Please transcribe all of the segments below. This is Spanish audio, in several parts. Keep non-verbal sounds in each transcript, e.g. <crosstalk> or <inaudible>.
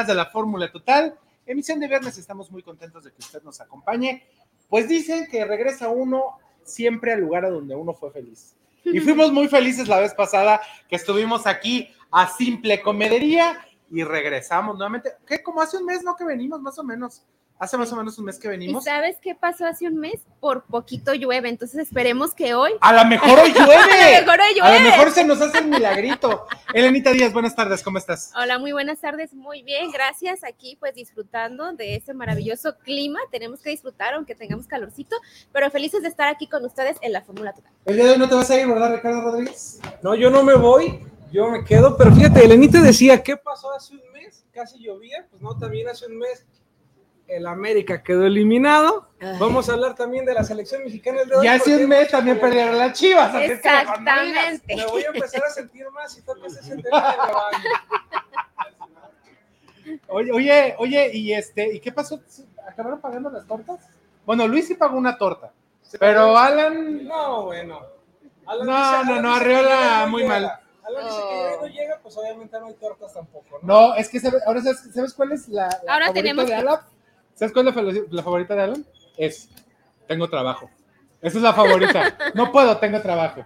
más de la Fórmula Total. Emisión de viernes. Estamos muy contentos de que usted nos acompañe. Pues dicen que regresa uno siempre al lugar a donde uno fue feliz. Y <laughs> fuimos muy felices la vez pasada que estuvimos aquí a Simple Comedería y regresamos nuevamente. ¿Qué? Como hace un mes, ¿no? Que venimos, más o menos. Hace más o menos un mes que ¿Y venimos. sabes qué pasó hace un mes? Por poquito llueve, entonces esperemos que hoy. A lo mejor hoy <laughs> llueve. A lo mejor hoy A lo llueve. mejor se nos hace el milagrito. Elenita Díaz, buenas tardes, ¿cómo estás? Hola, muy buenas tardes, muy bien, gracias. Aquí pues disfrutando de ese maravilloso clima. Tenemos que disfrutar aunque tengamos calorcito, pero felices de estar aquí con ustedes en la Fórmula Total. El día de hoy no te vas a ir, ¿verdad, Ricardo Rodríguez? No, yo no me voy, yo me quedo, pero fíjate, Elenita decía, ¿qué pasó hace un mes? Casi llovía, pues no, también hace un mes el América quedó eliminado. Ay. Vamos a hablar también de la selección mexicana de hoy. Y hace un mes también perdieron las chivas. Exactamente. Me voy a empezar a sentir más si toca ese tema de. Oye, oye, oye, y este, ¿y qué pasó? ¿Acabaron pagando las tortas? Bueno, Luis sí pagó una torta, pero Alan, No, bueno. Alan No, dice- no, Alan no, Arriola muy llega. mal. Alan dice que ya no llega, pues obviamente no hay tortas tampoco, ¿no? no, es que sabe- ahora sabes, ¿sabes cuál es la, la Ahora tenemos de que- Alan? ¿Sabes cuál es la, la favorita de Alan? Es, tengo trabajo. Esa es la favorita. No puedo, tengo trabajo.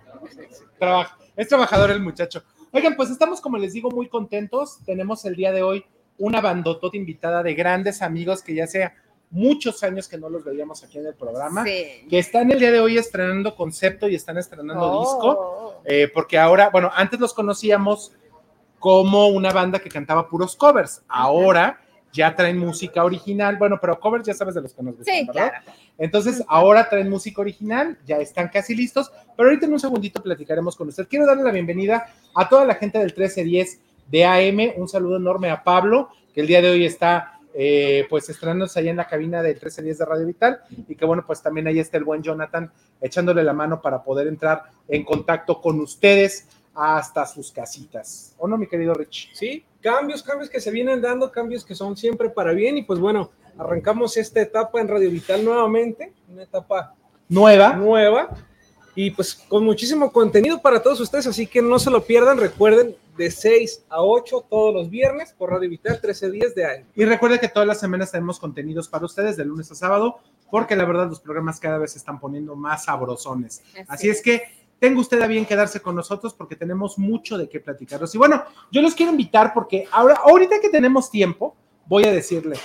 Trabajo. Es trabajador el muchacho. Oigan, pues estamos, como les digo, muy contentos. Tenemos el día de hoy una bandotota invitada de grandes amigos que ya sea muchos años que no los veíamos aquí en el programa. Sí. que están el día de hoy estrenando concepto y están estrenando disco, Oh. eh, porque ahora, bueno, antes los conocíamos como una banda que cantaba puros covers, ahora ya traen música original, bueno, pero covers ya sabes de los que nos gustan, Sí, ¿verdad? claro. Entonces, ahora traen música original, ya están casi listos, pero ahorita en un segundito platicaremos con usted. Quiero darle la bienvenida a toda la gente del 1310 de AM, un saludo enorme a Pablo, que el día de hoy está eh, pues estrenándose allá en la cabina del 1310 de Radio Vital, y que bueno, pues también ahí está el buen Jonathan echándole la mano para poder entrar en contacto con ustedes hasta sus casitas. ¿O no, mi querido Rich? Sí, cambios, cambios que se vienen dando, cambios que son siempre para bien y pues bueno, arrancamos esta etapa en Radio Vital nuevamente, una etapa Nueva. nueva y pues con muchísimo contenido para todos ustedes, así que no se lo pierdan, recuerden de 6 a 8 todos los viernes por Radio Vital 13 días de año. Y recuerde que todas las semanas tenemos contenidos para ustedes de lunes a sábado, porque la verdad los programas cada vez se están poniendo más sabrosones. Así es que tenga usted a bien quedarse con nosotros porque tenemos mucho de qué platicaros. Y bueno, yo los quiero invitar porque ahora, ahorita que tenemos tiempo, voy a decirle,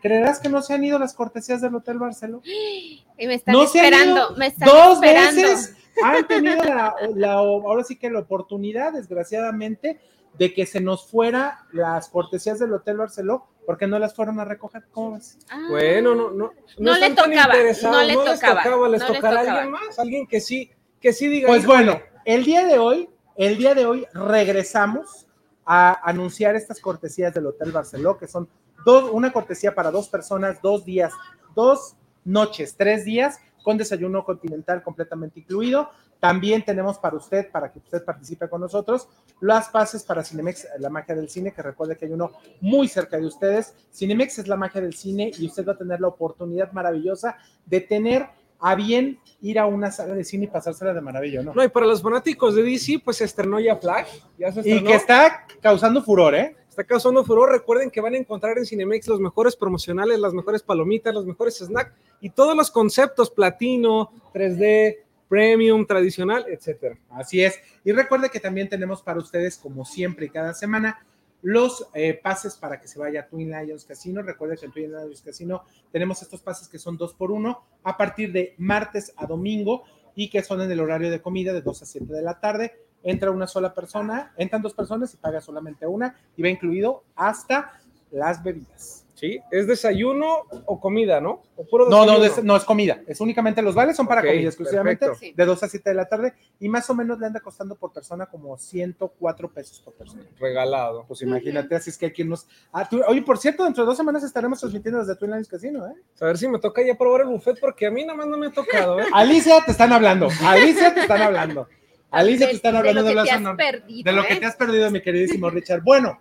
¿creerás que no se han ido las cortesías del Hotel Barceló? Y me están No esperando, me están Dos esperando. veces han tenido la, la- ahora sí que la oportunidad, desgraciadamente, de que se nos fuera las cortesías del Hotel Barceló porque no las fueron a recoger. ¿Cómo ves? Ah. Bueno, no, no, No le están tan tocaba, no le les tocaba, tocaba, les no les tocará a tocaba. alguien más, alguien que sí, que sí diga. Pues "Híjole, bueno, el día de hoy, el día de hoy regresamos a anunciar estas cortesías del Hotel Barceló, que son dos, una cortesía para dos personas, dos días, dos noches, tres días, con desayuno continental completamente incluido. También tenemos para usted, para que usted participe con nosotros, las pases para Cinemex, la magia del cine, que recuerde que hay uno muy cerca de ustedes. Cinemex es la magia del cine y usted va a tener la oportunidad maravillosa de tener a bien ir a una sala de cine y pasársela de maravilla, ¿no? No, y para los fanáticos de DC, pues se estrenó ya Flash, ya se Y que está causando furor, ¿eh? está causando furor. Recuerden que van a encontrar en Cinemex los mejores promocionales, las mejores palomitas, los mejores snacks y todos los conceptos platino, 3D, premium, tradicional, etcétera. Así es. Y recuerde que también tenemos para ustedes, como siempre y cada semana, los eh, pases para que se vaya a Twin Lions Casino. Recuerde que en Twin Lions Casino tenemos estos pases que son dos por uno a partir de martes a domingo y que son en el horario de comida de 2 a 7 de la tarde. Entra una sola persona, entran dos personas y paga solamente una y va incluido hasta las bebidas. ¿Sí? ¿Es desayuno o comida, no? ¿O puro No, no, des- no es comida, es únicamente los vales son para comida exclusivamente perfecto. de 2 a 7 de la tarde y más o menos le anda costando por persona como 104 pesos por persona. Regalado. Pues imagínate, así es que aquí nos... Ah, tú- Oye, por cierto, dentro de dos semanas estaremos transmitiendo desde Twin Lions Casino, ¿eh? A ver si me toca ya probar el buffet porque a mí nada más no me ha tocado, ¿eh? <laughs> Alicia, te están hablando, Alicia, te están hablando. Alicia, te están hablando de de, lo que te has perdido. de lo que ¿eh? te has perdido, mi queridísimo Richard. Bueno,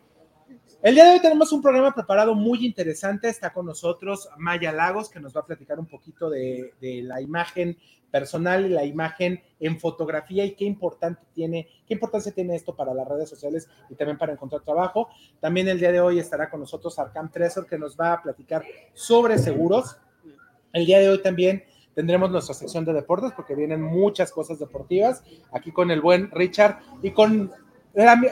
el día de hoy tenemos un programa preparado muy interesante. Está con nosotros Maya Lagos, que nos va a platicar un poquito de, la imagen personal y la imagen en fotografía y qué importante tiene, qué importancia tiene esto para las redes sociales y también para encontrar trabajo. También el día de hoy estará con nosotros Arcam Tresor que nos va a platicar sobre seguros. El día de hoy también tendremos nuestra sección de deportes porque vienen muchas cosas deportivas aquí con el buen Richard y con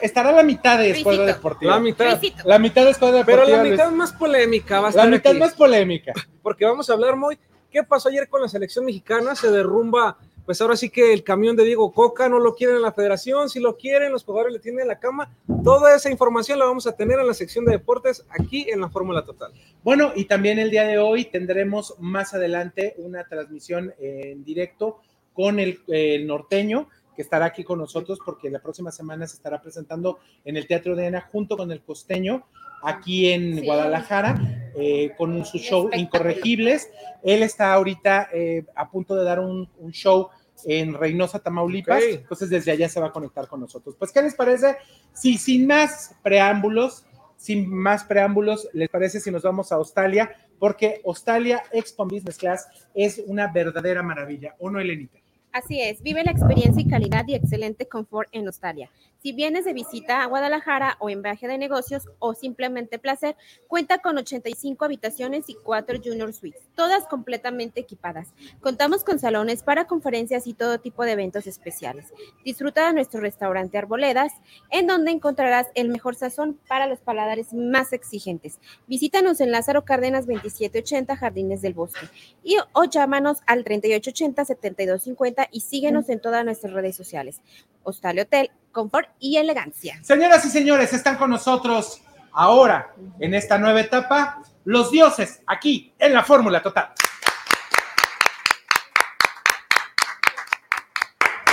estará la mitad de escuadra deportiva. La mitad. La mitad de escuadra deportiva. Pero la mitad más polémica va a estar La mitad más polémica. <laughs> Porque vamos a hablar muy ¿Qué pasó ayer con la selección mexicana? Se derrumba, pues ahora sí que el camión de Diego Coca no lo quieren en la federación, si lo quieren, los jugadores le tienen en la cama. Toda esa información la vamos a tener en la sección de deportes aquí en la Fórmula Total. Bueno, y también el día de hoy tendremos más adelante una transmisión en directo con el, el norteño que estará aquí con nosotros porque la próxima semana se estará presentando en el Teatro de Ana junto con el costeño aquí en Guadalajara eh, con su show Incorregibles. Él está ahorita eh, a punto de dar un, show en Reynosa, Tamaulipas, entonces desde allá se va a conectar con nosotros. Pues, ¿qué les parece? Si sin más preámbulos, sin más preámbulos, ¿les parece si nos vamos a Australia? Porque Australia Expo Business Class es una verdadera maravilla, ¿o no, Elenita? Así es, vive la experiencia y calidad y excelente confort en Australia. Si vienes de visita a Guadalajara o en viaje de negocios o simplemente placer, cuenta con 85 habitaciones y 4 Junior Suites, todas completamente equipadas. Contamos con salones para conferencias y todo tipo de eventos especiales. Disfruta de nuestro restaurante Arboledas, en donde encontrarás el mejor sazón para los paladares más exigentes. Visítanos en Lázaro Cárdenas 2780 Jardines del Bosque y o llámanos al 3880 7250 y síguenos en todas nuestras redes sociales. Hostal Hotel, confort y elegancia. Señoras y señores, están con nosotros ahora en esta nueva etapa los dioses aquí en la Fórmula Total.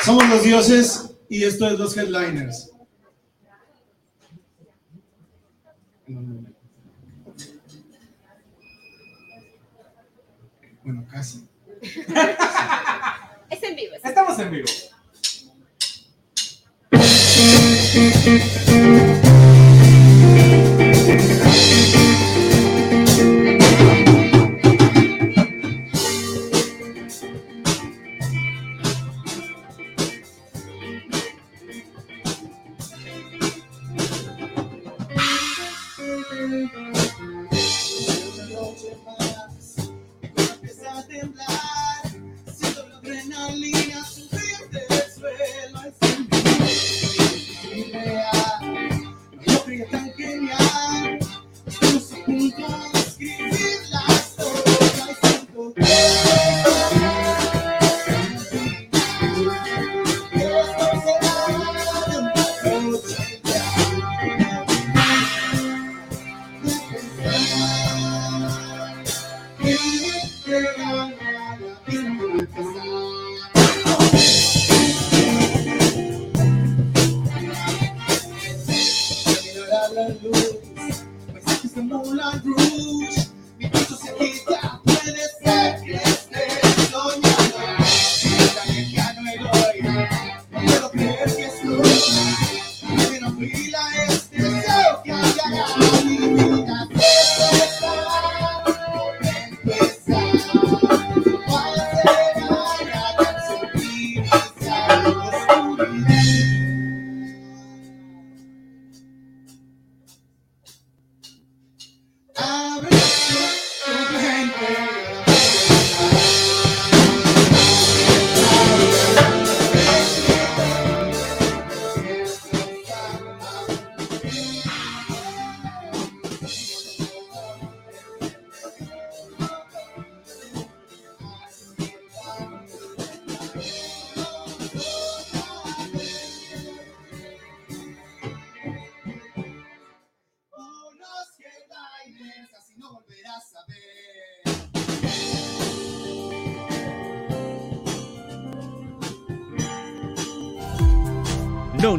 Somos los dioses y esto es los headliners. Bueno, casi. <laughs> es en vivo. Estamos en vivo.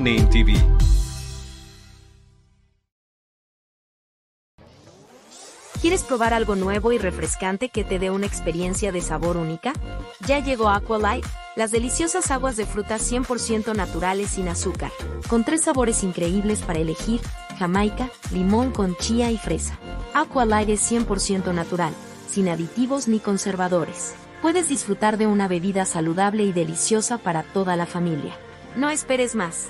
Name TV. ¿Quieres probar algo nuevo y refrescante que te dé una experiencia de sabor única? Ya llegó Aqualight, las deliciosas aguas de frutas 100% naturales sin azúcar, con tres sabores increíbles para elegir, jamaica, limón con chía y fresa. Aqualight es 100% natural, sin aditivos ni conservadores. puedes disfrutar de una bebida saludable y deliciosa para toda la familia. No esperes más.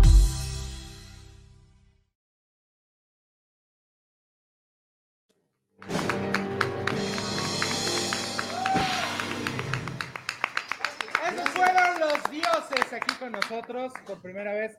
aquí con nosotros por primera vez.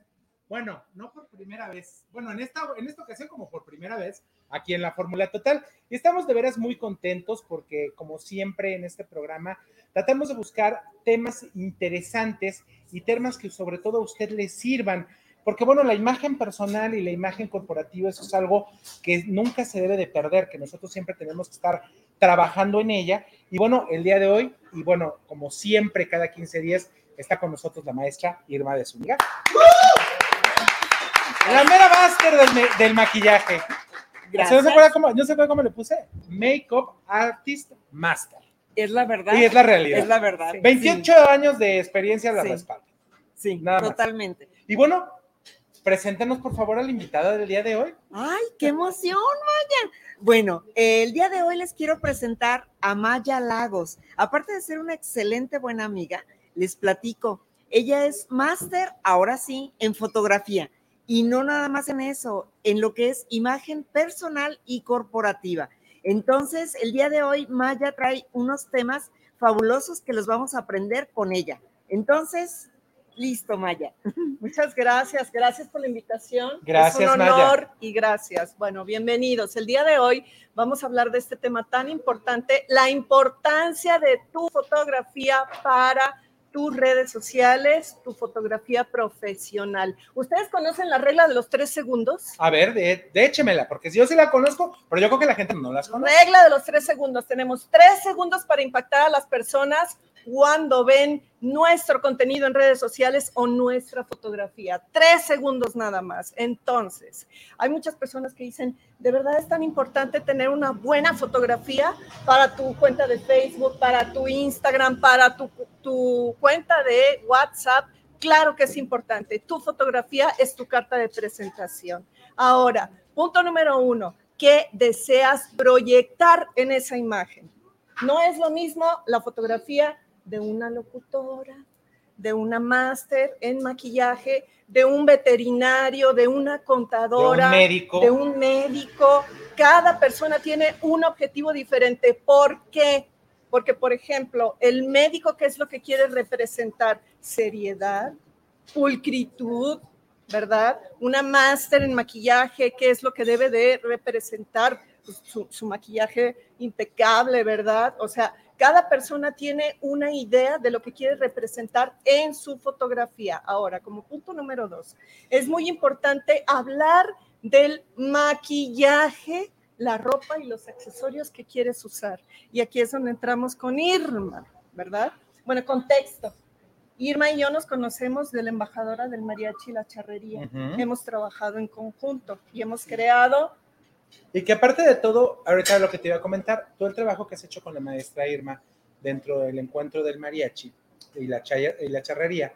Bueno, no por primera vez. Bueno, en esta, en esta ocasión como por primera vez aquí en la Fórmula Total. Y estamos de veras muy contentos porque como siempre en este programa tratamos de buscar temas interesantes y temas que sobre todo a usted le sirvan. Porque bueno, la imagen personal y la imagen corporativa, eso es algo que nunca se debe de perder, que nosotros siempre tenemos que estar trabajando en ella. Y bueno, el día de hoy, y bueno, como siempre, cada 15 días, está con nosotros la maestra Irma de Zúñiga. La mera máster del, del, maquillaje. Gracias. ¿No se, acuerda cómo, ¿No se acuerda cómo le puse? Makeup Artist Master. Es la verdad. Y es la realidad. Es la verdad. 28 sí. años de experiencia la sí. respalda. Sí, Nada totalmente. Más. Y bueno, preséntanos por favor a la invitada del día de hoy. ¡Ay, qué emoción, Maya! Bueno, el día de hoy les quiero presentar a Maya Lagos. Aparte de ser una excelente buena amiga, les platico. Ella es máster, ahora sí, en fotografía. Y no nada más en eso, en lo que es imagen personal y corporativa. Entonces, el día de hoy, Maya trae unos temas fabulosos que los vamos a aprender con ella. Entonces, listo, Maya. <laughs> Muchas gracias, gracias por la invitación. Gracias, es un honor Maya. y gracias. Bueno, bienvenidos. El día de hoy vamos a hablar de este tema tan importante, la importancia de tu fotografía para tus redes sociales, tu fotografía profesional. ¿Ustedes conocen la regla de los tres segundos? A ver, de, de échemela, porque yo sí la conozco, pero yo creo que la gente no las conoce. Regla de los tres segundos. Tenemos tres segundos para impactar a las personas cuando ven nuestro contenido en redes sociales o nuestra fotografía. Tres segundos nada más. Entonces, hay muchas personas que dicen, de verdad es tan importante tener una buena fotografía para tu cuenta de Facebook, para tu Instagram, para tu, tu cuenta de WhatsApp. Claro que es importante. Tu fotografía es tu carta de presentación. Ahora, punto número uno, ¿qué deseas proyectar en esa imagen? No es lo mismo la fotografía de una locutora, de una máster en maquillaje, de un veterinario, de una contadora, de un médico. De un médico. Cada persona tiene un objetivo diferente. ¿Por qué? Porque, por ejemplo, el médico, ¿qué es lo que quiere representar? Seriedad, pulcritud, ¿verdad? Una máster en maquillaje, ¿qué es lo que debe de representar? Pues, su, su maquillaje impecable, ¿verdad? O sea, cada persona tiene una idea de lo que quiere representar en su fotografía. Ahora, como punto número dos, es muy importante hablar del maquillaje, la ropa y los accesorios que quieres usar. Y aquí es donde entramos con Irma, ¿verdad? Bueno, contexto. Irma y yo nos conocemos de la embajadora del mariachi La Charrería. Uh -huh. Hemos trabajado en conjunto y hemos creado y que aparte de todo, ahorita lo que te iba a comentar, todo el trabajo que has hecho con la maestra Irma, dentro del encuentro del mariachi y la, chaya- y la charrería,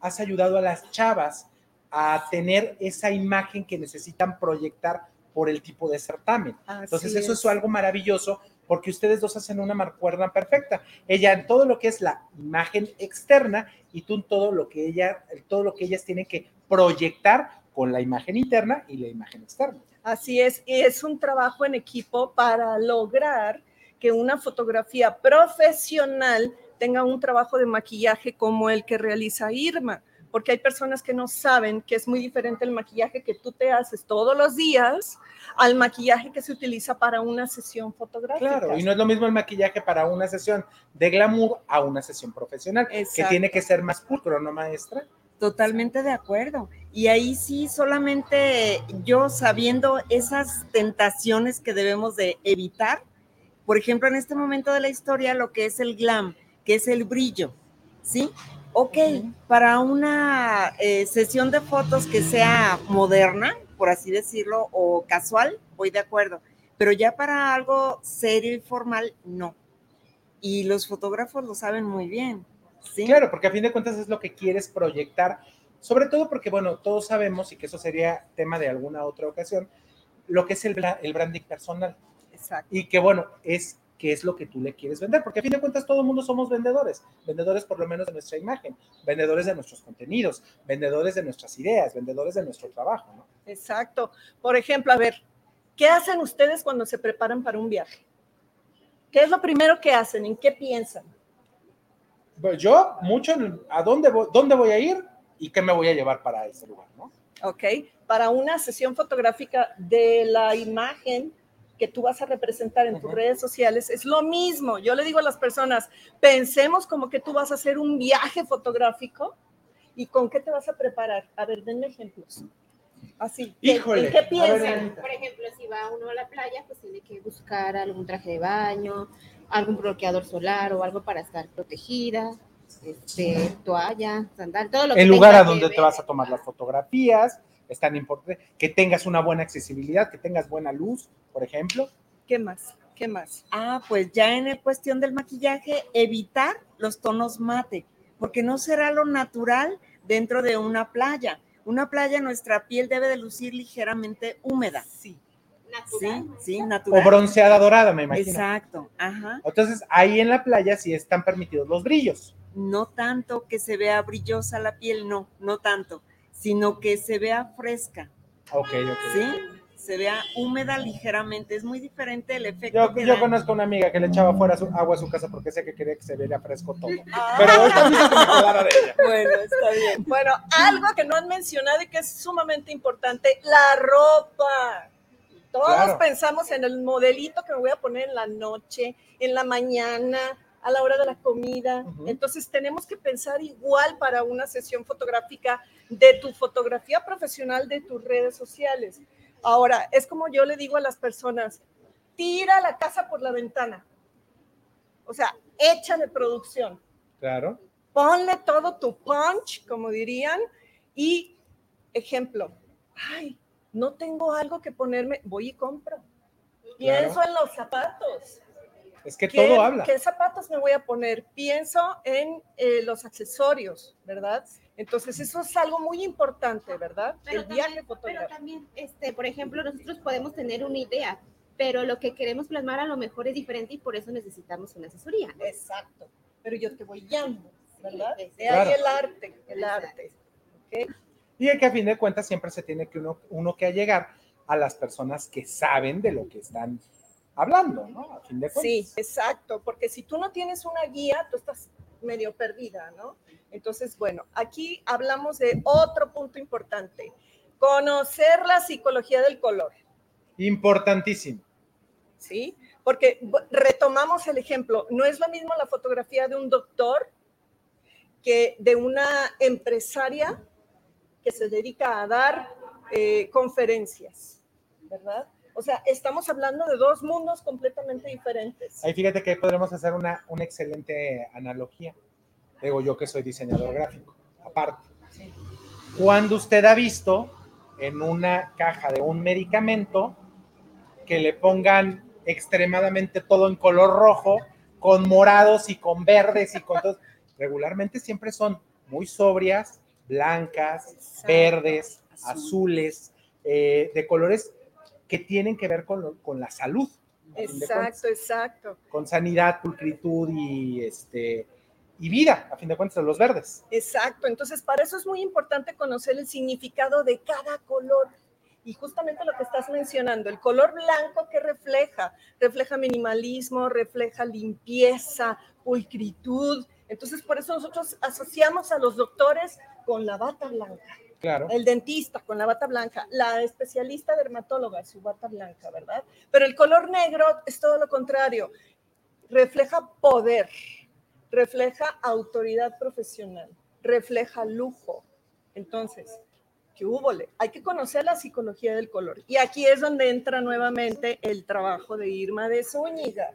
has ayudado a las chavas a tener esa imagen que necesitan proyectar por el tipo de certamen. Entonces, eso es. es algo maravilloso porque ustedes dos hacen una marcuerna perfecta. Ella en todo lo que es la imagen externa y tú en todo lo que ella, todo lo que ellas tienen que proyectar con la imagen interna y la imagen externa. Así es, y es un trabajo en equipo para lograr que una fotografía profesional tenga un trabajo de maquillaje como el que realiza Irma, porque hay personas que no saben que es muy diferente el maquillaje que tú te haces todos los días al maquillaje que se utiliza para una sesión fotográfica. Claro, y no es lo mismo el maquillaje para una sesión de glamour a una sesión profesional, que Exacto. tiene que ser más pulcro, ¿no, maestra? Totalmente de acuerdo. Y ahí sí, solamente yo sabiendo esas tentaciones que debemos de evitar, por ejemplo, en este momento de la historia, lo que es el glam, que es el brillo, ¿sí? Ok, para una eh, sesión de fotos que sea moderna, por así decirlo, o casual, voy de acuerdo, pero ya para algo serio y formal, no. Y los fotógrafos lo saben muy bien. ¿Sí? Claro, porque a fin de cuentas es lo que quieres proyectar, sobre todo porque, bueno, todos sabemos, y que eso sería tema de alguna otra ocasión, lo que es el, el branding personal. Exacto. Y que, bueno, es qué es lo que tú le quieres vender, porque a fin de cuentas todo el mundo somos vendedores, vendedores por lo menos de nuestra imagen, vendedores de nuestros contenidos, vendedores de nuestras ideas, vendedores de nuestro trabajo, ¿no? Exacto. Por ejemplo, a ver, ¿qué hacen ustedes cuando se preparan para un viaje? ¿Qué es lo primero que hacen? ¿En qué piensan? Pues yo mucho en a dónde voy, dónde voy a ir y qué me voy a llevar para ese lugar, ¿no? ¿ok? Para una sesión fotográfica de la imagen que tú vas a representar en tus redes sociales, es lo mismo. Yo le digo a las personas, pensemos como que tú vas a hacer un viaje fotográfico y con qué te vas a preparar. A ver, denme ejemplos. Así. ¿qué- Híjole, ¿En qué ver, piensan? Por ejemplo, si va uno a la playa, pues tiene que buscar algún traje de baño, algún bloqueador solar o algo para estar protegida, este, toalla, sandal, todo lo que el lugar a donde te vas a tomar las fotografías, es tan importante que tengas una buena accesibilidad, que tengas buena luz, por ejemplo. ¿Qué más? ¿Qué más? Ah, pues ya en el cuestión del maquillaje, evitar los tonos mate, porque no será lo natural dentro de una playa. Una playa, nuestra piel debe de lucir ligeramente húmeda. Sí. Sí, sí, O natural. bronceada dorada, me imagino. Exacto, ajá. Entonces, ahí en la playa sí están permitidos los brillos. No tanto que se vea brillosa la piel, no, no tanto, sino que se vea fresca, Ok, ok. ¿sí? Se vea húmeda ligeramente. Es muy diferente el efecto Yo, que yo da. conozco una amiga que le echaba fuera su, agua a su casa porque decía que quería que se viera fresco todo. Pero ahorita dice que me de ella. Bueno, está bien. Bueno, algo que no han mencionado y que es sumamente importante, la ropa. Todos Claro. pensamos en el modelito que me voy a poner en la noche, en la mañana, a la hora de la comida. Entonces tenemos que pensar igual para una sesión fotográfica de tu fotografía profesional de tus redes sociales. Ahora, es como yo le digo a las personas, tira la casa por la ventana. O sea, échale producción Claro. ponle todo tu punch, como dirían, y ejemplo, ay, no tengo algo que ponerme, voy y compro. Pienso en los zapatos. Es que ¿Qué, todo habla. ¿Qué zapatos me voy a poner? Pienso en eh, los accesorios, ¿verdad? Entonces, eso es algo muy importante, ¿verdad? Pero El viaje también, pero fotográfico. también, este, por ejemplo, nosotros podemos tener una idea, pero lo que queremos plasmar a lo mejor es diferente y por eso necesitamos una asesoría. ¿no? Exacto. Pero yo te voy guiando, ¿verdad? Sí, claro. ahí el arte, el Exacto. arte. ¿ok? Y que a fin de cuentas siempre se tiene que uno, uno que allegar a las personas que saben de lo que están hablando, ¿no? A fin de cuentas. Sí, exacto, porque si tú no tienes una guía, tú estás medio perdida, ¿no? Entonces, bueno, aquí hablamos de otro punto importante, conocer la psicología del color, Importantísimo. ¿sí? Porque retomamos el ejemplo, no es lo mismo la fotografía de un doctor que de una empresaria que se dedica a dar eh, conferencias, ¿verdad? O sea, estamos hablando de dos mundos completamente diferentes. Ahí fíjate que podremos hacer una, una excelente analogía. Digo yo que soy diseñador gráfico, aparte. Cuando usted ha visto en una caja de un medicamento que le pongan extremadamente todo en color rojo con morados y con verdes y con todo. <laughs> Regularmente siempre son muy sobrias, blancas, verdes, azules, eh, de colores que tienen que ver con, lo- con la salud. Exacto, exacto. Con sanidad, pulcritud y, este, y vida, a fin de cuentas, los verdes. Exacto, entonces para eso es muy importante conocer el significado de cada color. Y justamente lo que estás mencionando, el color blanco que refleja, refleja minimalismo, refleja limpieza, pulcritud. Entonces por eso nosotros asociamos a los doctores con la bata blanca, Claro. el dentista con la bata blanca, la especialista dermatóloga su bata blanca, ¿verdad? Pero el color negro es todo lo contrario, refleja poder, refleja autoridad profesional, refleja lujo. Entonces, ¿qué hubo? Hay que conocer la psicología del color. Y aquí es donde entra nuevamente el trabajo de Irma de Zúñiga,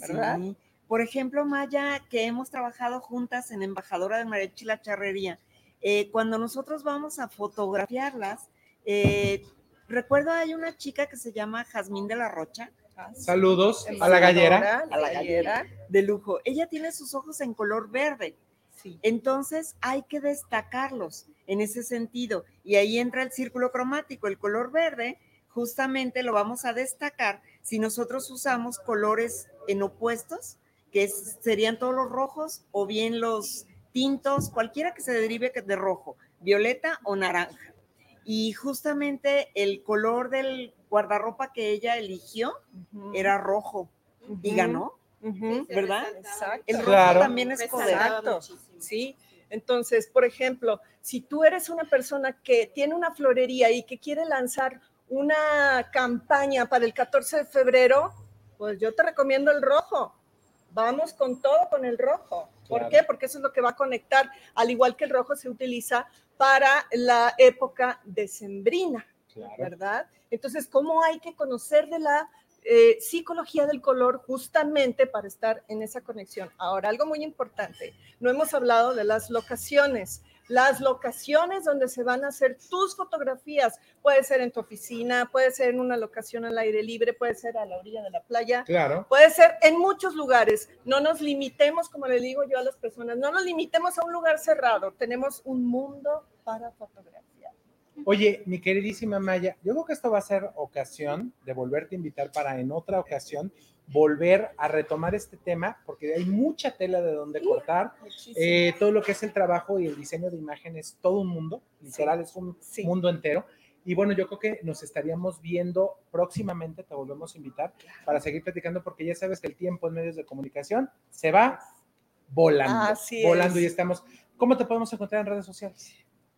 ¿verdad? Sí. Por ejemplo, Maya, que hemos trabajado juntas en Embajadora de Mariachi La Charrería, eh, cuando nosotros vamos a fotografiarlas, eh, recuerdo hay una chica que se llama Jazmín de la Rocha. Saludos a la gallera. A la gallera de lujo. Ella tiene sus ojos en color verde. Entonces hay que destacarlos en ese sentido. Y ahí entra el círculo cromático. El color verde justamente lo vamos a destacar si nosotros usamos colores en opuestos, que es- serían todos los rojos o bien los tintos, cualquiera que se derive de rojo, violeta o naranja. Y justamente el color del guardarropa que ella eligió era rojo y Ujú. ganó. ¿verdad? Exacto. El rojo también es poder. Sí. Entonces, por ejemplo, si tú eres una persona que tiene una florería y que quiere lanzar una campaña para el 14 de febrero, pues yo te recomiendo el rojo. Vamos con todo con el rojo. ¿Por Claro. qué? Porque eso es lo que va a conectar, al igual que el rojo se utiliza para la época decembrina, ¿verdad? Entonces, ¿cómo hay que conocer de la eh, psicología del color justamente para estar en esa conexión? Ahora, algo muy importante, no hemos hablado de las locaciones. Las locaciones donde se van a hacer tus fotografías, puede ser en tu oficina, puede ser en una locación al aire libre, puede ser a la orilla de la playa, Claro. Puede ser en muchos lugares. No nos limitemos, como le digo yo a las personas, no nos limitemos a un lugar cerrado. Tenemos un mundo para fotografiar. Oye, mi queridísima Maya, yo creo que esto va a ser ocasión de volverte a invitar para en otra ocasión volver a retomar este tema, porque hay mucha tela de donde cortar. Eh, todo lo que es el trabajo y el diseño de imágenes, todo un mundo, literal, es un mundo entero. Y bueno, yo creo que nos estaríamos viendo próximamente, te volvemos a invitar para seguir platicando, porque ya sabes que el tiempo en medios de comunicación se va volando, Así volando es. y estamos. ¿Cómo te podemos encontrar en redes sociales?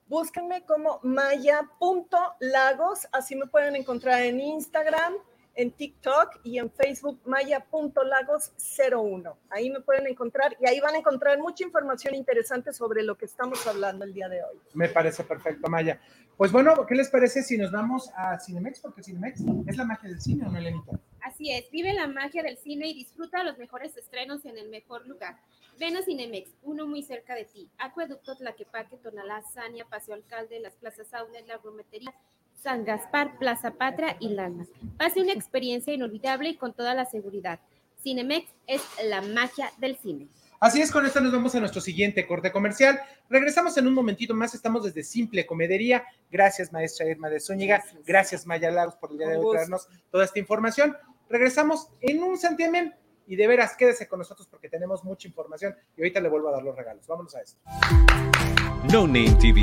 Búsquenme como maya.lagos, así me pueden encontrar en Instagram, en TikTok y en Facebook maya.lagos01. Ahí me pueden encontrar y ahí van a encontrar mucha información interesante sobre lo que estamos hablando el día de hoy. Me parece perfecto, Maya. Pues bueno, ¿qué les parece si nos vamos a Cinemex? Porque Cinemex es la magia del cine, ¿o no, Elenita? Así es, vive la magia del cine y disfruta los mejores estrenos en el mejor lugar. Ven a Cinemex, uno muy cerca de ti. Acueducto, Tlaquepaque, Tonalá, Sania, Paseo Alcalde, las plazas Outlet, la Brometería, San Gaspar, Plaza Patria y Landmark. Pase una experiencia inolvidable y con toda la seguridad. Cinemex es la magia del cine. Así es, con esto nos vamos a nuestro siguiente corte comercial. Regresamos en un momentito más, estamos desde Simple Comedería. Gracias, maestra Irma de Zúñiga. Gracias, Maya Lagos, por el día de hoy traernos toda esta información. Regresamos en un santiamén y de veras, quédese con nosotros porque tenemos mucha información y ahorita le vuelvo a dar los regalos. Vámonos a esto. No Name TV.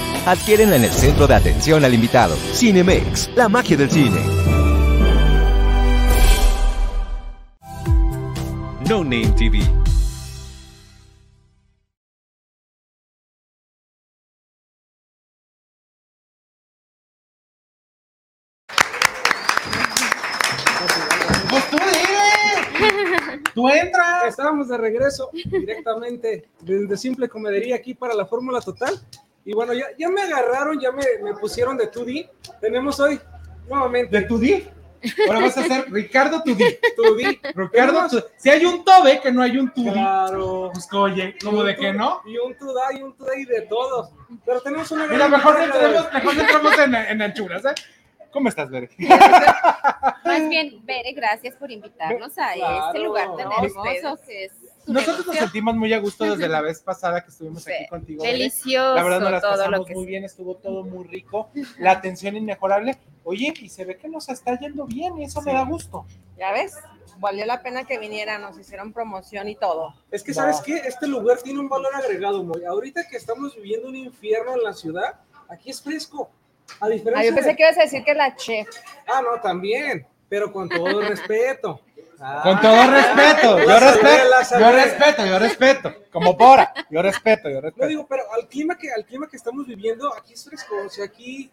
Adquiérenla en el centro de atención al invitado. Cinemex, la magia del cine. No Name TV. Pues tú dile. Tú entra. Estábamos de regreso directamente desde Simple Comedería aquí para la Fórmula Total. Y bueno, ya, ya me agarraron, ya me, me pusieron de 2D. Tenemos hoy nuevamente. ¿De 2D? Ahora vas a hacer Ricardo Tudí. 2D. Ricardo, Tudí. si hay un Tobe, que no hay un Tudí. Claro. Pues oye, ¿cómo de que no? Y un Tudá y un Tudá y de todos. Pero tenemos una Mira, gran mejor entremos, mejor entremos en, en anchuras, ¿eh? ¿Cómo estás, Bere? Más bien, Bere, gracias por invitarnos a Claro. este lugar tan No, hermoso que es Nosotros nos sentimos muy a gusto desde la vez pasada que estuvimos aquí contigo. Delicioso La verdad nos las pasamos muy bien, estuvo todo muy rico, la atención inmejorable. Oye, y se ve que nos está yendo bien y eso me da gusto. Ya ves, valió la pena que vinieran, nos hicieron promoción y todo. Es que, ¿sabes qué? Este lugar tiene un valor agregado, Moy. Ahorita que estamos viviendo un infierno en la ciudad, aquí es fresco. A diferencia Ah, yo pensé de- que ibas a decir que la chef. Ah, no, también, pero con todo <laughs> respeto. Ah, Con todo respeto, yo la salvé, respeto, la yo respeto, yo respeto, como Pora, yo respeto, yo No respeto. digo, pero al clima que, al clima que estamos viviendo, aquí es fresco, o sea, aquí...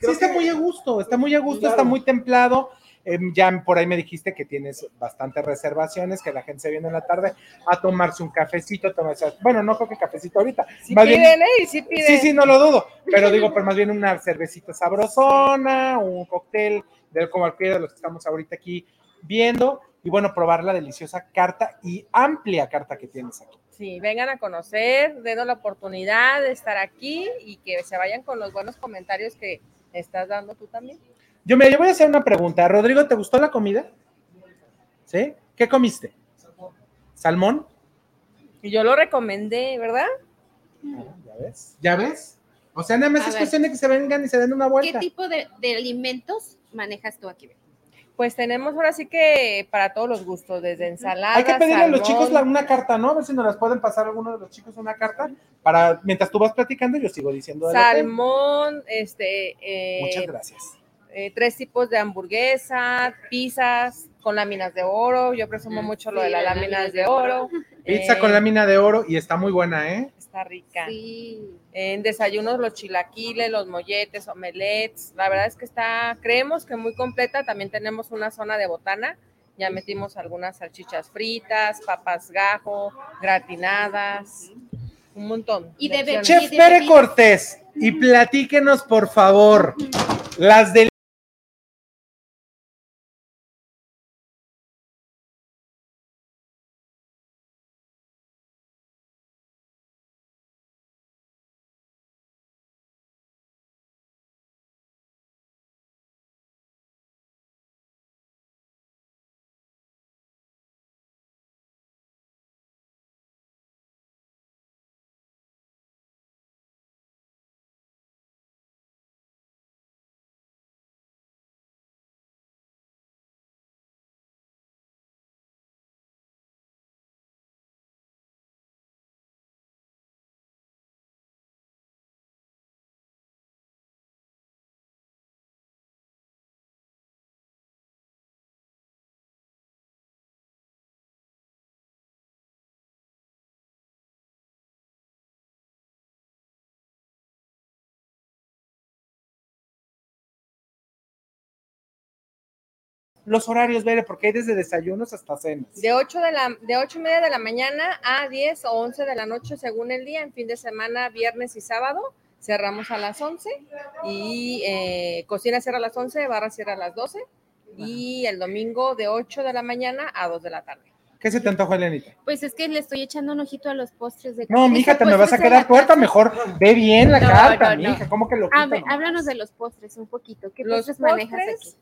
Sí, está que- muy a gusto, está muy a gusto, Claro. está muy templado. Em, ya por ahí me dijiste que tienes bastantes reservaciones, que la gente se viene en la tarde a tomarse un cafecito, tomarse, bueno, no creo que cafecito ahorita. Sí más bien- piden, ¿eh? Y sí piden. Sí, sí, no lo dudo, pero digo, pues más bien una cervecita sabrosona, un cóctel del como cualquiera de los que estamos ahorita aquí viendo, y bueno, probar la deliciosa carta y amplia carta que tienes aquí. Sí, vengan a conocer, denos la oportunidad de estar aquí y que se vayan con los buenos comentarios que estás dando tú también. Yo, mira, yo voy a hacer una pregunta. Rodrigo, ¿te gustó la comida? ¿Sí? ¿Qué comiste? ¿Salmón? Y yo lo recomendé, ¿verdad? ¿Ya ves? ¿Ya ves? O sea, nada más A es ver. cuestión de que se vengan y se den una ¿Qué vuelta. tipo de, de alimentos manejas tú aquí? Pues tenemos ahora sí que para todos los gustos, desde ensaladas. Hay que pedirle a los chicos la- una carta, ¿no? A ver si nos las pueden pasar alguno de los chicos una carta para mientras tú vas platicando yo sigo diciendo. salmón, este, eh, Muchas gracias. Eh, tres tipos de hamburguesa, pizzas con láminas de oro. Yo presumo mucho lo de las láminas de oro. Pizza Eh, con lámina de oro y está muy buena, ¿eh? Está rica. Sí. En desayunos los chilaquiles, los molletes, omelets. La verdad es que está, creemos que muy completa. También tenemos una zona de botana. Ya metimos algunas salchichas fritas, papas gajo, gratinadas, un montón. Y de opciones. Chef Pere Cortés, y platíquenos, por favor, las del los horarios, Bere, porque hay desde desayunos hasta cenas. De 8, de, la, de 8 y media de la mañana a 10 o 11 de la noche según el día, en fin de semana, viernes y sábado. cerramos a las 11 y eh, cocina cierra a las 11, barra cierra a las 12 y el domingo de 8 de la mañana a 2 de la tarde. ¿Qué se te antoja, Elenita? Pues es que le estoy echando un ojito a los postres de No, mija, te me postres vas a quedar casa. mejor ve bien la No, carta, no, no. mija, ¿cómo que lo A ver, háblanos de los postres un poquito. ¿Qué Los postres manejas aquí?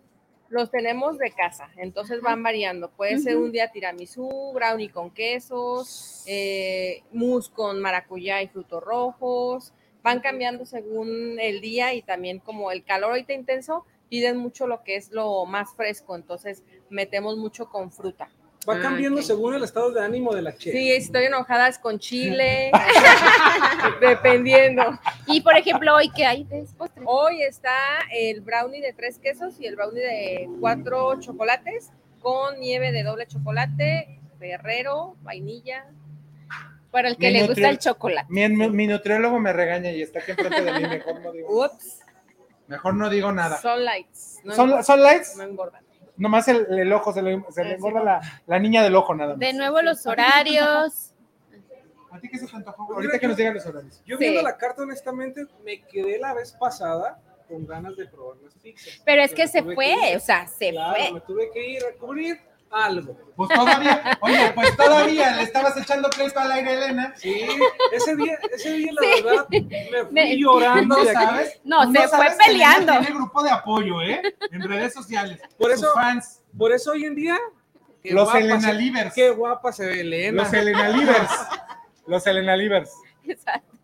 Los tenemos de casa, entonces van variando. Puede ser un día tiramisú, brownie con quesos, eh, mousse con maracuyá y frutos rojos. Van cambiando según el día y también como el calor ahorita intenso, piden mucho lo que es lo más fresco, entonces metemos mucho con fruta. Va cambiando según el estado de ánimo de la chef. Sí, estoy enojada es con chile, <laughs> dependiendo. Y por ejemplo, hoy qué hay de postres. Hoy está el brownie de tres quesos y el brownie de cuatro chocolates con nieve de doble chocolate, ferrero, vainilla. Para el Mi que le gusta el chocolate. Mi, mi- mi nutriólogo me regaña y está aquí enfrente de mí, mejor no digo, Ups, mejor no digo nada. son lights. no ¿Son, engordan, son lights? No engordan. Nomás el, el ojo, se le, se le engorda la, la niña del ojo nada más. De nuevo los horarios. ¿A ti qué se te antojó? Ahorita que nos digan los horarios. Yo Sí. viendo la carta, honestamente, me quedé la vez pasada con ganas de probar las pizzas. Pero es que se fue, o sea, se Claro, fue. me tuve que ir a cubrir algo. Pues todavía, oye, pues todavía le estabas echando pleito al aire, Elena. Sí, ese día, ese día la Sí. verdad, me fui Me- llorando sabes. No, Tú se fue sabes peleando. Tiene grupo de apoyo, ¿eh? En redes sociales. Por eso- fans. Por eso hoy en día, Los Elena se- Livers. Qué guapa se ve Elena. Los Elena Livers. <laughs> Los Elena Livers. Exacto.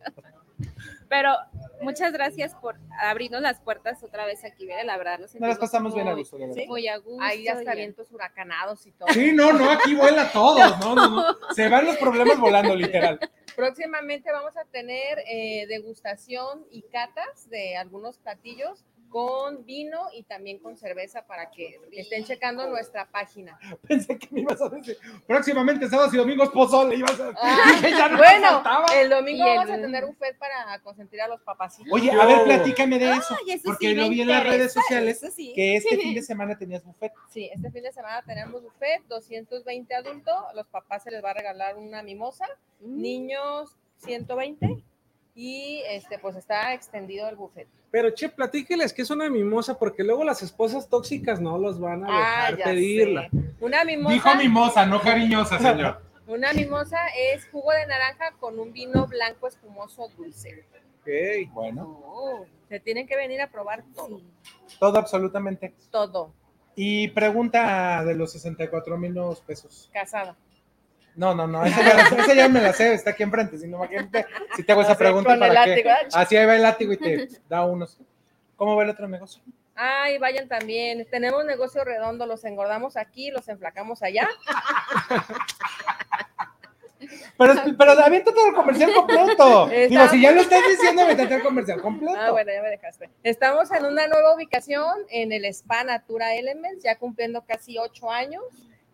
Pero muchas gracias por abrirnos las puertas otra vez aquí, ¿verdad? La verdad, nos Nos las pasamos bien a muy- gusto, de verdad. Muy a gusto. Ahí hasta y- vientos huracanados y todo. Sí, no, no, aquí vuela todo. No, no, no. Se van los problemas volando, literal. Próximamente vamos a tener eh, degustación y catas de algunos platillos con vino y también con cerveza para que estén checando nuestra página. <laughs> Pensé que me ibas a decir. Próximamente, sábados y domingos, pozole. Ibas a... Ah, <laughs> ya no bueno, el domingo el- vamos a tener un FED para consentir a los papacitos. Oye, a ver, platícame de eso. Ay, eso porque sí lo vi en las redes sociales eso sí. que este fin de <laughs> semana tenías buffet. Sí, este fin de semana tenemos buffet, 220 adultos, los papás se les va a regalar una mimosa, Mm. niños 120 y este pues está extendido el buffet. Pero che, platíqueles que es una mimosa, porque luego las esposas tóxicas no los van a Ah, dejar pedirla. sé. Una mimosa. Dijo mimosa, no cariñosa, señor. <laughs> Una mimosa es jugo de naranja con un vino blanco espumoso dulce. Ok. Bueno, Oh, se tienen que venir a probar todo. todo absolutamente. Todo. Y pregunta de los 64 mil nuevos pesos. Casada. No, no, no, esa esa ya me la sé, está aquí enfrente. Si no, imagínate, si te hago esa pregunta, ¿para qué? ¿eh? Así ahí va el látigo y te da unos. ¿Cómo va el otro negocio? Ay, vayan también. Tenemos negocio redondo, los engordamos aquí, los enflacamos allá. Pero, pero avienta todo el comercial completo. Digo, si ya lo estás diciendo, avienta el comercial completo. Ah, bueno, ya me dejaste. Estamos en una nueva ubicación en el Spa Natura Elements, ya cumpliendo casi ocho años.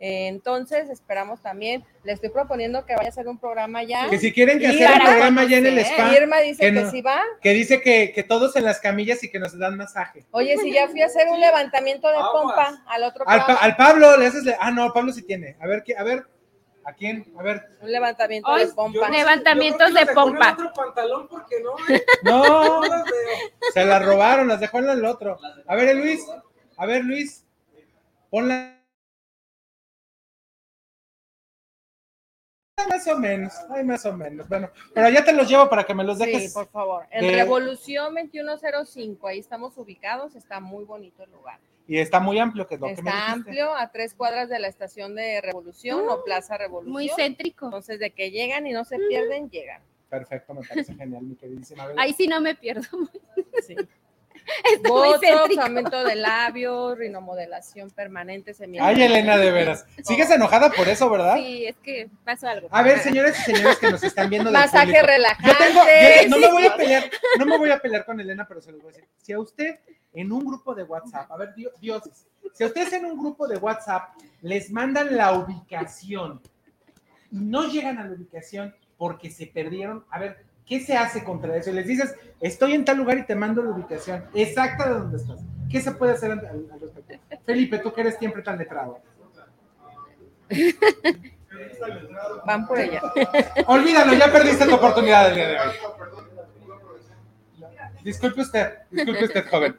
Entonces, esperamos también, le estoy proponiendo que vaya a hacer un programa ya. Que si quieren que hacer el para programa ya en el spa, Irma dice que, no- si va. que dice que, que todos en las camillas y que nos dan masaje. Oye, si ya fui a hacer un levantamiento de Aguas. pompa al otro Al, Pa- programa, al Pablo le haces, ah, no, Pablo sí tiene. A ver, ¿qué- a ver, ¿a quién? A ver, un levantamiento Hoy- de pompa. Levantamientos de pompa. otro pantalón porque no, eh, no, <laughs> se las robaron, las dejó en el otro. A ver, Luis, a ver, Luis, ponla. Más o menos, ay, más o menos. Bueno, pero ya te los llevo para que me los Sí, dejes. por favor. En de- Revolución 2105, ahí estamos ubicados, está muy bonito el lugar. Y está muy amplio, que es lo que me Está amplio, a tres cuadras de la estación de Revolución o Plaza Revolución. Muy céntrico. Entonces, de que llegan y no se pierden, llegan. Perfecto, me parece genial, mi queridísima. Ahí sí no me pierdo. Sí. <laughs> Botox, aumento de labios, rinomodelación permanente, semi Ay, Elena, de veras. Sigues enojada por eso, ¿verdad? Sí, es que pasó algo. A ver, señores y señores que nos están viendo Masaje relajante. Yo tengo, yo- no me voy a pelear, no me voy a pelear con Elena, pero se los voy a decir. Si a usted en un grupo de WhatsApp, a ver, dio- dioses, si a ustedes en un grupo de WhatsApp les mandan la ubicación y no llegan a la ubicación porque se perdieron, a ver, ¿qué se hace contra eso? Y les dices, estoy en tal lugar y te mando la ubicación exacta de donde estás. ¿Qué se puede hacer al, respecto? Felipe, tú que eres siempre tan letrado. <laughs> Van por ella. Olvídalo, ya perdiste tu oportunidad el día de hoy. Disculpe usted, disculpe usted, joven.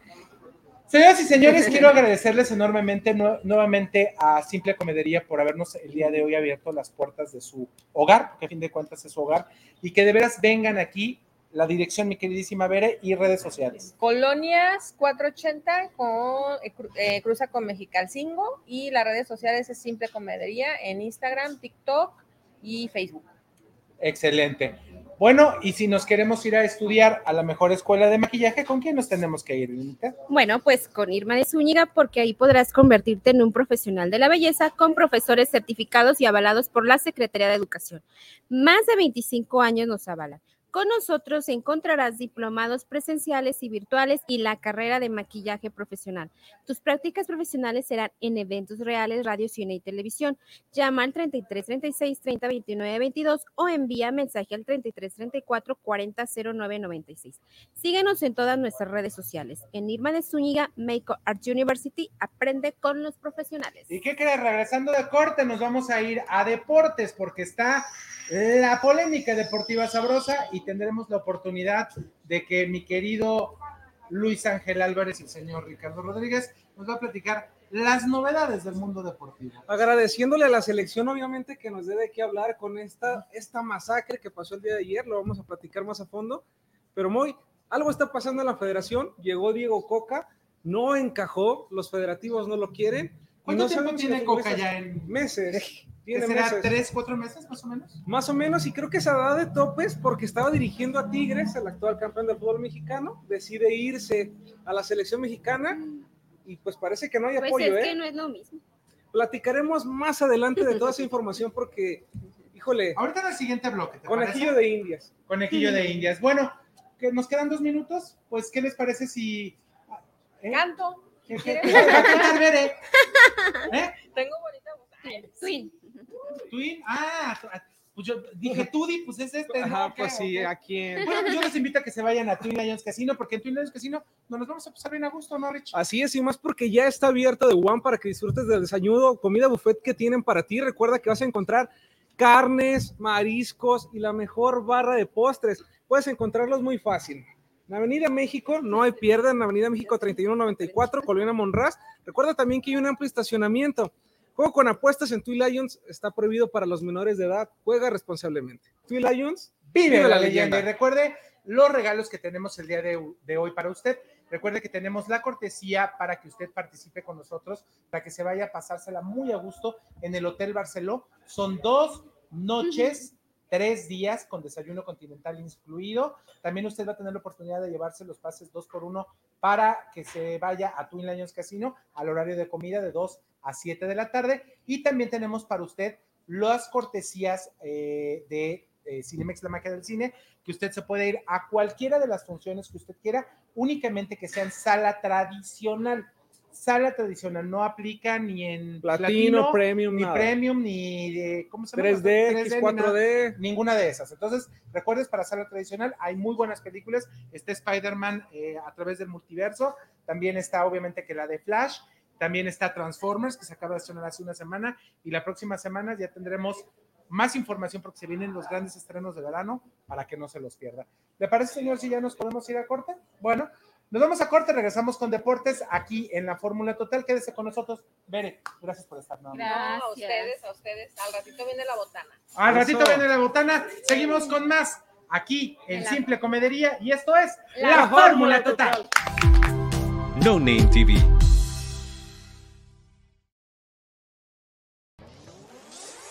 Señoras y señores, quiero agradecerles enormemente nue- nuevamente a Simple Comedería por habernos el día de hoy abierto las puertas de su hogar, que a fin de cuentas es su hogar, y que de veras vengan aquí la dirección, mi queridísima Bere, y redes sociales. Colonias 480 con, eh, cru- eh, cruza con Mexicalcingo y las redes sociales es Simple Comedería en Instagram, TikTok y Facebook. Excelente. Bueno, y si nos queremos ir a estudiar a la mejor escuela de maquillaje, ¿con quién nos tenemos que ir, Linita? Bueno, pues con Irma de Zúñiga, porque ahí podrás convertirte en un profesional de la belleza con profesores certificados y avalados por la Secretaría de Educación. Más de 25 años nos avalan. Con nosotros encontrarás diplomados presenciales y virtuales y la carrera de maquillaje profesional. Tus prácticas profesionales serán en eventos reales, radio, cine y televisión. Llama al 33 36 30 29 22 o envía mensaje al 33 34 40 09 96. Síguenos en todas nuestras redes sociales. En Irma de Zúñiga, Make Art University, aprende con los profesionales. ¿Y qué crees? Regresando de corte, nos vamos a ir a deportes porque está la polémica deportiva sabrosa y tendremos la oportunidad de que mi querido Luis Ángel Álvarez y el señor Ricardo Rodríguez nos va a platicar las novedades del mundo deportivo. Agradeciéndole a la selección, obviamente, que nos dé de qué hablar con esta, esta masacre que pasó el día de ayer, lo vamos a platicar más a fondo, pero muy, algo está pasando en la federación, llegó Diego Coca, no encajó, los federativos no lo quieren. ¿Cuánto no tiempo tiene Coca ya en- Meses. <laughs> ¿Qué Tiene será? meses. ¿Tres, cuatro meses más o menos? Más o menos, y creo que se ha dado de topes porque estaba dirigiendo a Tigres, el actual campeón del fútbol mexicano, decide irse a la selección mexicana y pues parece que no hay Pues apoyo, es ¿eh? que no es lo mismo. Platicaremos más adelante de toda esa información porque, híjole, Ahorita en el siguiente bloque. ¿te conejillo parece? de indias. Conejillo de Indias. Bueno, que nos quedan dos minutos, pues, ¿qué les parece si... ¿eh? Canto. <laughs> ¿Qué- qué-? ¿Eh? Tengo bonita voz. Twin. Twin, ah, pues yo dije Tudi, pues es este, ¿no? Ajá, ¿Qué? pues sí. ¿a quién? Bueno, pues yo les invito a que se vayan a Twin Lions Casino, porque en Twin Lions Casino nos los vamos a pasar bien a gusto, ¿no, Rich? Así es, y más porque ya está abierto de One para que disfrutes del desayuno, comida buffet que tienen para ti. Recuerda que vas a encontrar carnes, mariscos y la mejor barra de postres. Puedes encontrarlos muy fácil. En Avenida México, no hay pierde, en Avenida México 3194, Colonia Monraz. Recuerda también que hay un amplio estacionamiento. Juego con apuestas en Twin Lions está prohibido para los menores de edad. Juega responsablemente. Twin Lions, Vive la leyenda. Y recuerde los regalos que tenemos el día de, de hoy para usted. Recuerde que tenemos la cortesía para que usted participe con nosotros, para que se vaya a pasársela muy a gusto en el Hotel Barceló. Son dos noches, tres días con desayuno continental incluido. También usted va a tener la oportunidad de llevarse los pases dos por uno para que se vaya a Twin Lions Casino al horario de comida de 2 a 7 de la tarde. Y también tenemos para usted las cortesías eh, de eh, Cinemex La Magia del Cine, que usted se puede ir a cualquiera de las funciones que usted quiera, únicamente que sean sala tradicional. Sala tradicional no aplica ni en Platino, Premium, ni nada. Premium, ni de, ¿cómo se llama? 3D, ni nada. X4D. ninguna de esas. Entonces, recuerdes, para sala tradicional hay muy buenas películas. Está Spider-Man eh, a través del multiverso. También está, obviamente, que la de Flash. También está Transformers, que se acaba de estrenar hace una semana. Y la próxima semana ya tendremos más información porque se vienen los grandes estrenos de verano para que no se los pierda. ¿Le parece, señor, si ya nos podemos ir a corte? Bueno, nos vamos a corte, regresamos con deportes aquí en la Fórmula Total. Quédese con nosotros. Bere, gracias por estar. nuevamente. No, a Gracias. ustedes, a ustedes. Al ratito viene la botana. Al ratito Eso. viene la botana. Seguimos con más aquí en Simple Comedería y esto es La La, Fórmula Total. No Name TV.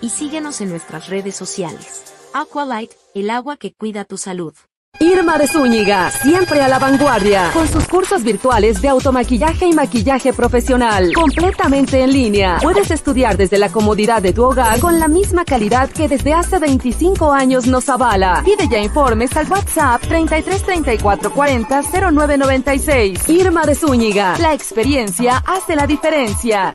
y síguenos en nuestras redes sociales. Aqualight, el agua que cuida tu salud. Irma de Zúñiga, siempre a la vanguardia, con sus cursos virtuales de automaquillaje y maquillaje profesional, completamente en línea. Puedes estudiar desde la comodidad de tu hogar con la misma calidad que desde hace 25 años nos avala. Pide ya informes al WhatsApp 33 34 40 0996. Irma de Zúñiga, la experiencia hace la diferencia.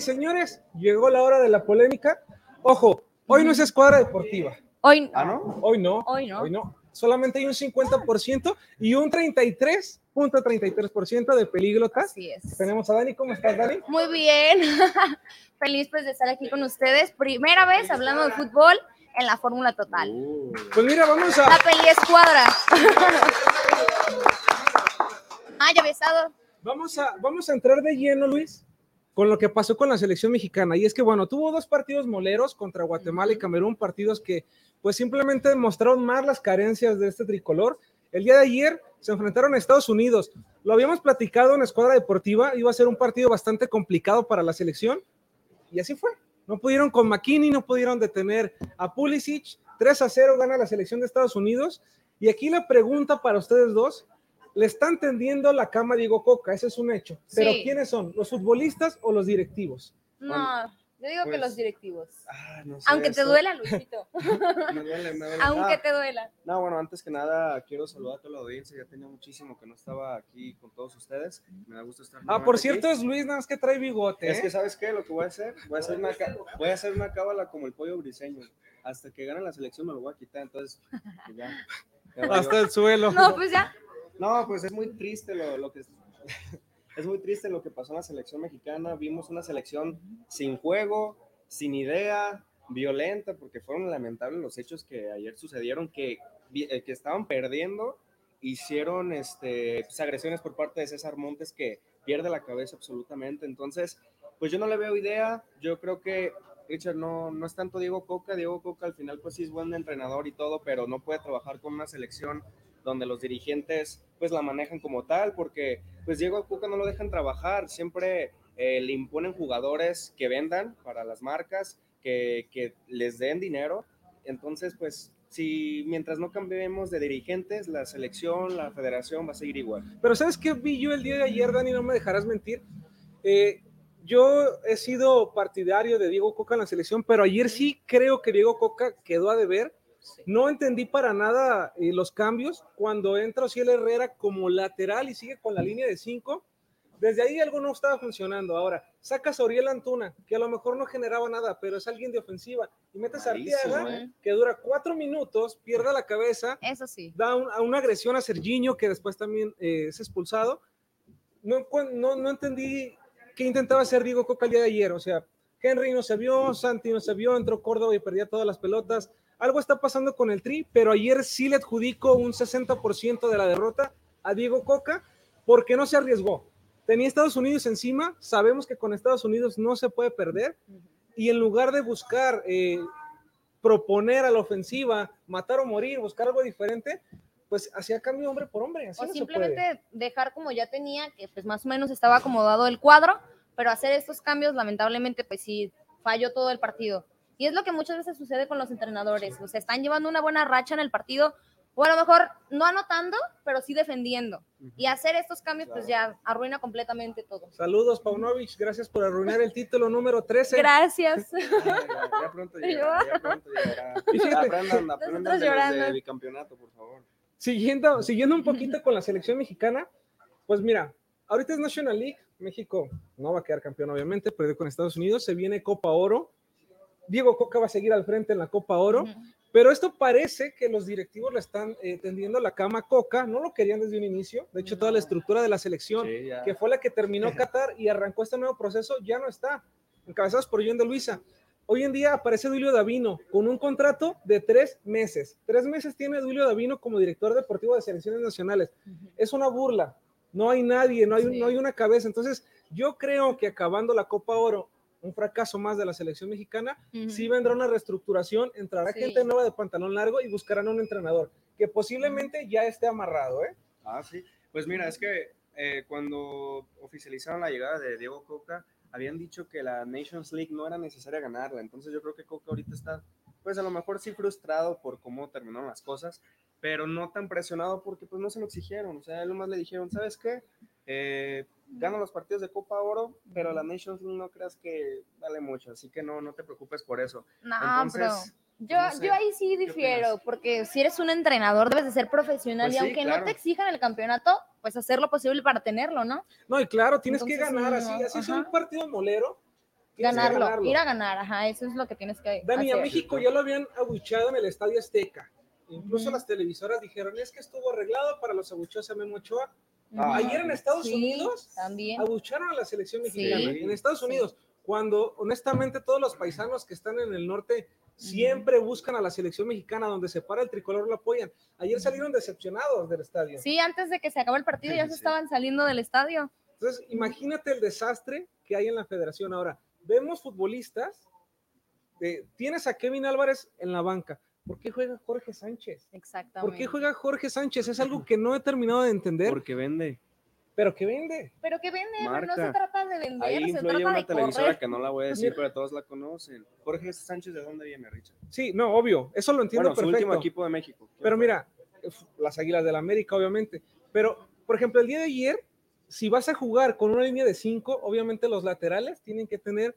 Y señores, llegó la hora de la polémica. Ojo, hoy no es escuadra deportiva. Hoy, ¿Ah, no? Hoy no. Hoy no. Hoy no. Solamente hay un 50% y un 33.33% de pelíglotas. Así es. Tenemos a Dani. ¿Cómo estás, Dani? Muy bien. <laughs> Feliz pues de estar aquí con ustedes. Primera vez hablando de fútbol en la Fórmula Total. Pues mira, vamos a. La peli escuadra. <laughs> ah, ya besado. Vamos a, vamos a entrar de lleno, Luis, con lo que pasó con la selección mexicana. Y es que, bueno, tuvo dos partidos moleros contra Guatemala y Camerún, partidos que, pues, simplemente demostraron más las carencias de este tricolor. El día de ayer se enfrentaron a Estados Unidos. Lo habíamos platicado en Escuadra Deportiva, iba a ser un partido bastante complicado para la selección. Y así fue. No pudieron con McKinney, no pudieron detener a Pulisic. 3 a 0 gana la selección de Estados Unidos. Y aquí la pregunta para ustedes dos, le están tendiendo la cama a Diego Coca, ese es un hecho. Pero Sí. ¿quiénes son? ¿Los futbolistas o los directivos? No, yo digo que pues- los directivos. Ah, no sé, Aunque te duela, Luisito. <laughs> Me duele, me duele. Aunque Ah, te duela. No, bueno, antes que nada quiero saludar a toda la audiencia. Ya tenía muchísimo que no estaba aquí con todos ustedes. Me da gusto estar. Ah, por aquí. cierto, es Luis, nada más que trae bigote. Es ¿eh? que, ¿sabes qué? Lo que voy a hacer, voy a hacer una, voy a hacer una cábala como el pollo briseño. Hasta que gane la selección me lo voy a quitar, entonces pues ya. Hasta el suelo. No, pues ya. No, pues es muy triste lo, lo que <laughs> es muy triste lo que pasó en la selección mexicana. Vimos una selección sin juego, sin idea, violenta, porque fueron lamentables los hechos que ayer sucedieron, que, eh, que estaban perdiendo, hicieron este, pues, agresiones por parte de César Montes que pierde la cabeza absolutamente. Entonces, pues yo no le veo idea. Yo creo que Richard no, no es tanto Diego Coca. Diego Coca al final pues sí es buen entrenador y todo, pero no puede trabajar con una selección donde los dirigentes pues la manejan como tal, porque pues Diego Coca no lo dejan trabajar, siempre eh, le imponen jugadores que vendan para las marcas, que, que les den dinero, entonces pues si mientras no cambiemos de dirigentes, la selección, la federación va a seguir igual. Pero ¿sabes qué vi yo el día de ayer, Dani? No me dejarás mentir. Eh, yo he sido partidario de Diego Coca en la selección, pero ayer sí creo que Diego Coca quedó a deber. No entendí para nada eh, los cambios cuando entra Ociel Herrera como lateral y sigue con la línea de cinco. Desde ahí algo no estaba funcionando. Ahora, sacas a Oriel Antuna, que a lo mejor no generaba nada, pero es alguien de ofensiva, y metes a Malísimo, Arteaga, ¿eh? que dura cuatro minutos, pierde la cabeza, Eso sí. da un- a una agresión a Serginho, que después también eh, es expulsado. No, no, no entendí qué intentaba hacer Diego Coca el día de ayer. O sea, Henry no se vio, Santi no se vio, entró Córdoba y perdía todas las pelotas. Algo está pasando con el Tri, pero ayer sí le adjudico un 60% de la derrota a Diego Coca porque no se arriesgó. Tenía Estados Unidos encima, sabemos que con Estados Unidos no se puede perder, y en lugar de buscar eh, proponer a la ofensiva, matar o morir, buscar algo diferente, pues hacía cambio hombre por hombre. Así O no simplemente dejar como ya tenía, que pues más o menos estaba acomodado el cuadro, pero hacer estos cambios, lamentablemente, pues sí, falló todo el partido. Y es lo que muchas veces sucede con los entrenadores. O sea, están llevando una buena racha en el partido O a lo mejor no anotando, pero sí defendiendo. Y hacer estos cambios, pues ya arruina completamente todo. Saludos, Paunovic. Gracias por arruinar el título número 13. Gracias. <laughs> Ya pronto <laughs> llegará, ya pronto llegará. Y fíjate- Aprendan, aprendan Nosotros de los de llorando. bicampeonato, por favor. Siguiendo, siguiendo un poquito con la selección mexicana, pues mira, ahorita es National League, México no va a quedar campeón obviamente, perdió con Estados Unidos, se viene Copa Oro, Diego Coca va a seguir al frente en la Copa Oro, pero esto parece que los directivos le están eh, tendiendo la cama a Coca, no lo querían desde un inicio, de hecho toda la estructura de la selección, Sí, que fue la que terminó <laughs> Qatar y arrancó este nuevo proceso, ya no está, encabezados por John de Luisa. Hoy en día aparece Duilio Davino con un contrato de tres meses. Tres meses tiene Duilio Davino como director deportivo de selecciones nacionales. Es una burla. No hay nadie, no hay, un- no hay una cabeza. Entonces, yo creo que acabando la Copa Oro, un fracaso más de la selección mexicana, Ujú. sí vendrá una reestructuración, entrará Sí. gente nueva de pantalón largo y buscarán un entrenador que posiblemente ya esté amarrado, ¿eh? Ah, sí. Pues mira, es que eh, cuando oficializaron la llegada de Diego Coca, habían dicho que la Nations League no era necesaria ganarla. Entonces yo creo que Coca ahorita está, pues a lo mejor sí frustrado por cómo terminaron las cosas, pero no tan presionado porque pues no se lo exigieron. O sea, él nomás le dijeron, ¿sabes qué? Eh, gana los partidos de Copa Oro, pero la Nations League no creas que vale mucho, así que no, no te preocupes por eso. No, Entonces, pero yo, no sé, yo ahí sí ¿qué difiero, porque si eres un entrenador debes de ser profesional Pues y sí, aunque claro. no te exijan el campeonato, pues hacer lo posible para tenerlo, ¿no? No, y claro, tienes que Entonces, ganar no, así, así es un partido molero. que Ganarlo, ir a ganar, ajá, eso es lo que tienes que Dani, a hacer. México ya lo habían abucheado en el Estadio Azteca. Incluso las televisoras dijeron, es que estuvo arreglado para los abucheos a Memo Ochoa. Ayer en Estados Sí, Unidos también. abucharon a la selección Sí. mexicana. En Estados Unidos, cuando honestamente todos los paisanos que están en el norte siempre buscan a la selección mexicana, donde se para el tricolor lo apoyan. Ayer salieron decepcionados del estadio. Sí, antes de que se acabe el partido ya se estaban saliendo del estadio. Entonces, imagínate el desastre que hay en la federación ahora. Vemos futbolistas, eh, tienes a Kevin Álvarez en la banca. ¿Por qué juega Jorge Sánchez? Exactamente. ¿Por qué juega Jorge Sánchez? Es algo <clears throat> que no he terminado de entender. Porque vende. Pero que vende. Pero que vende, no Marca. se trata de vender, Ahí se influye trata una de televisora correr. que no la voy a decir, pero todos la conocen. Jorge Sánchez, ¿de dónde viene, Richard? Sí, no, obvio. Eso lo entiendo Bueno, su perfecto. último equipo de México. Pero mira, las Águilas del América, obviamente. Pero, por ejemplo, el día de ayer, si vas a jugar con una línea de cinco, obviamente los laterales tienen que tener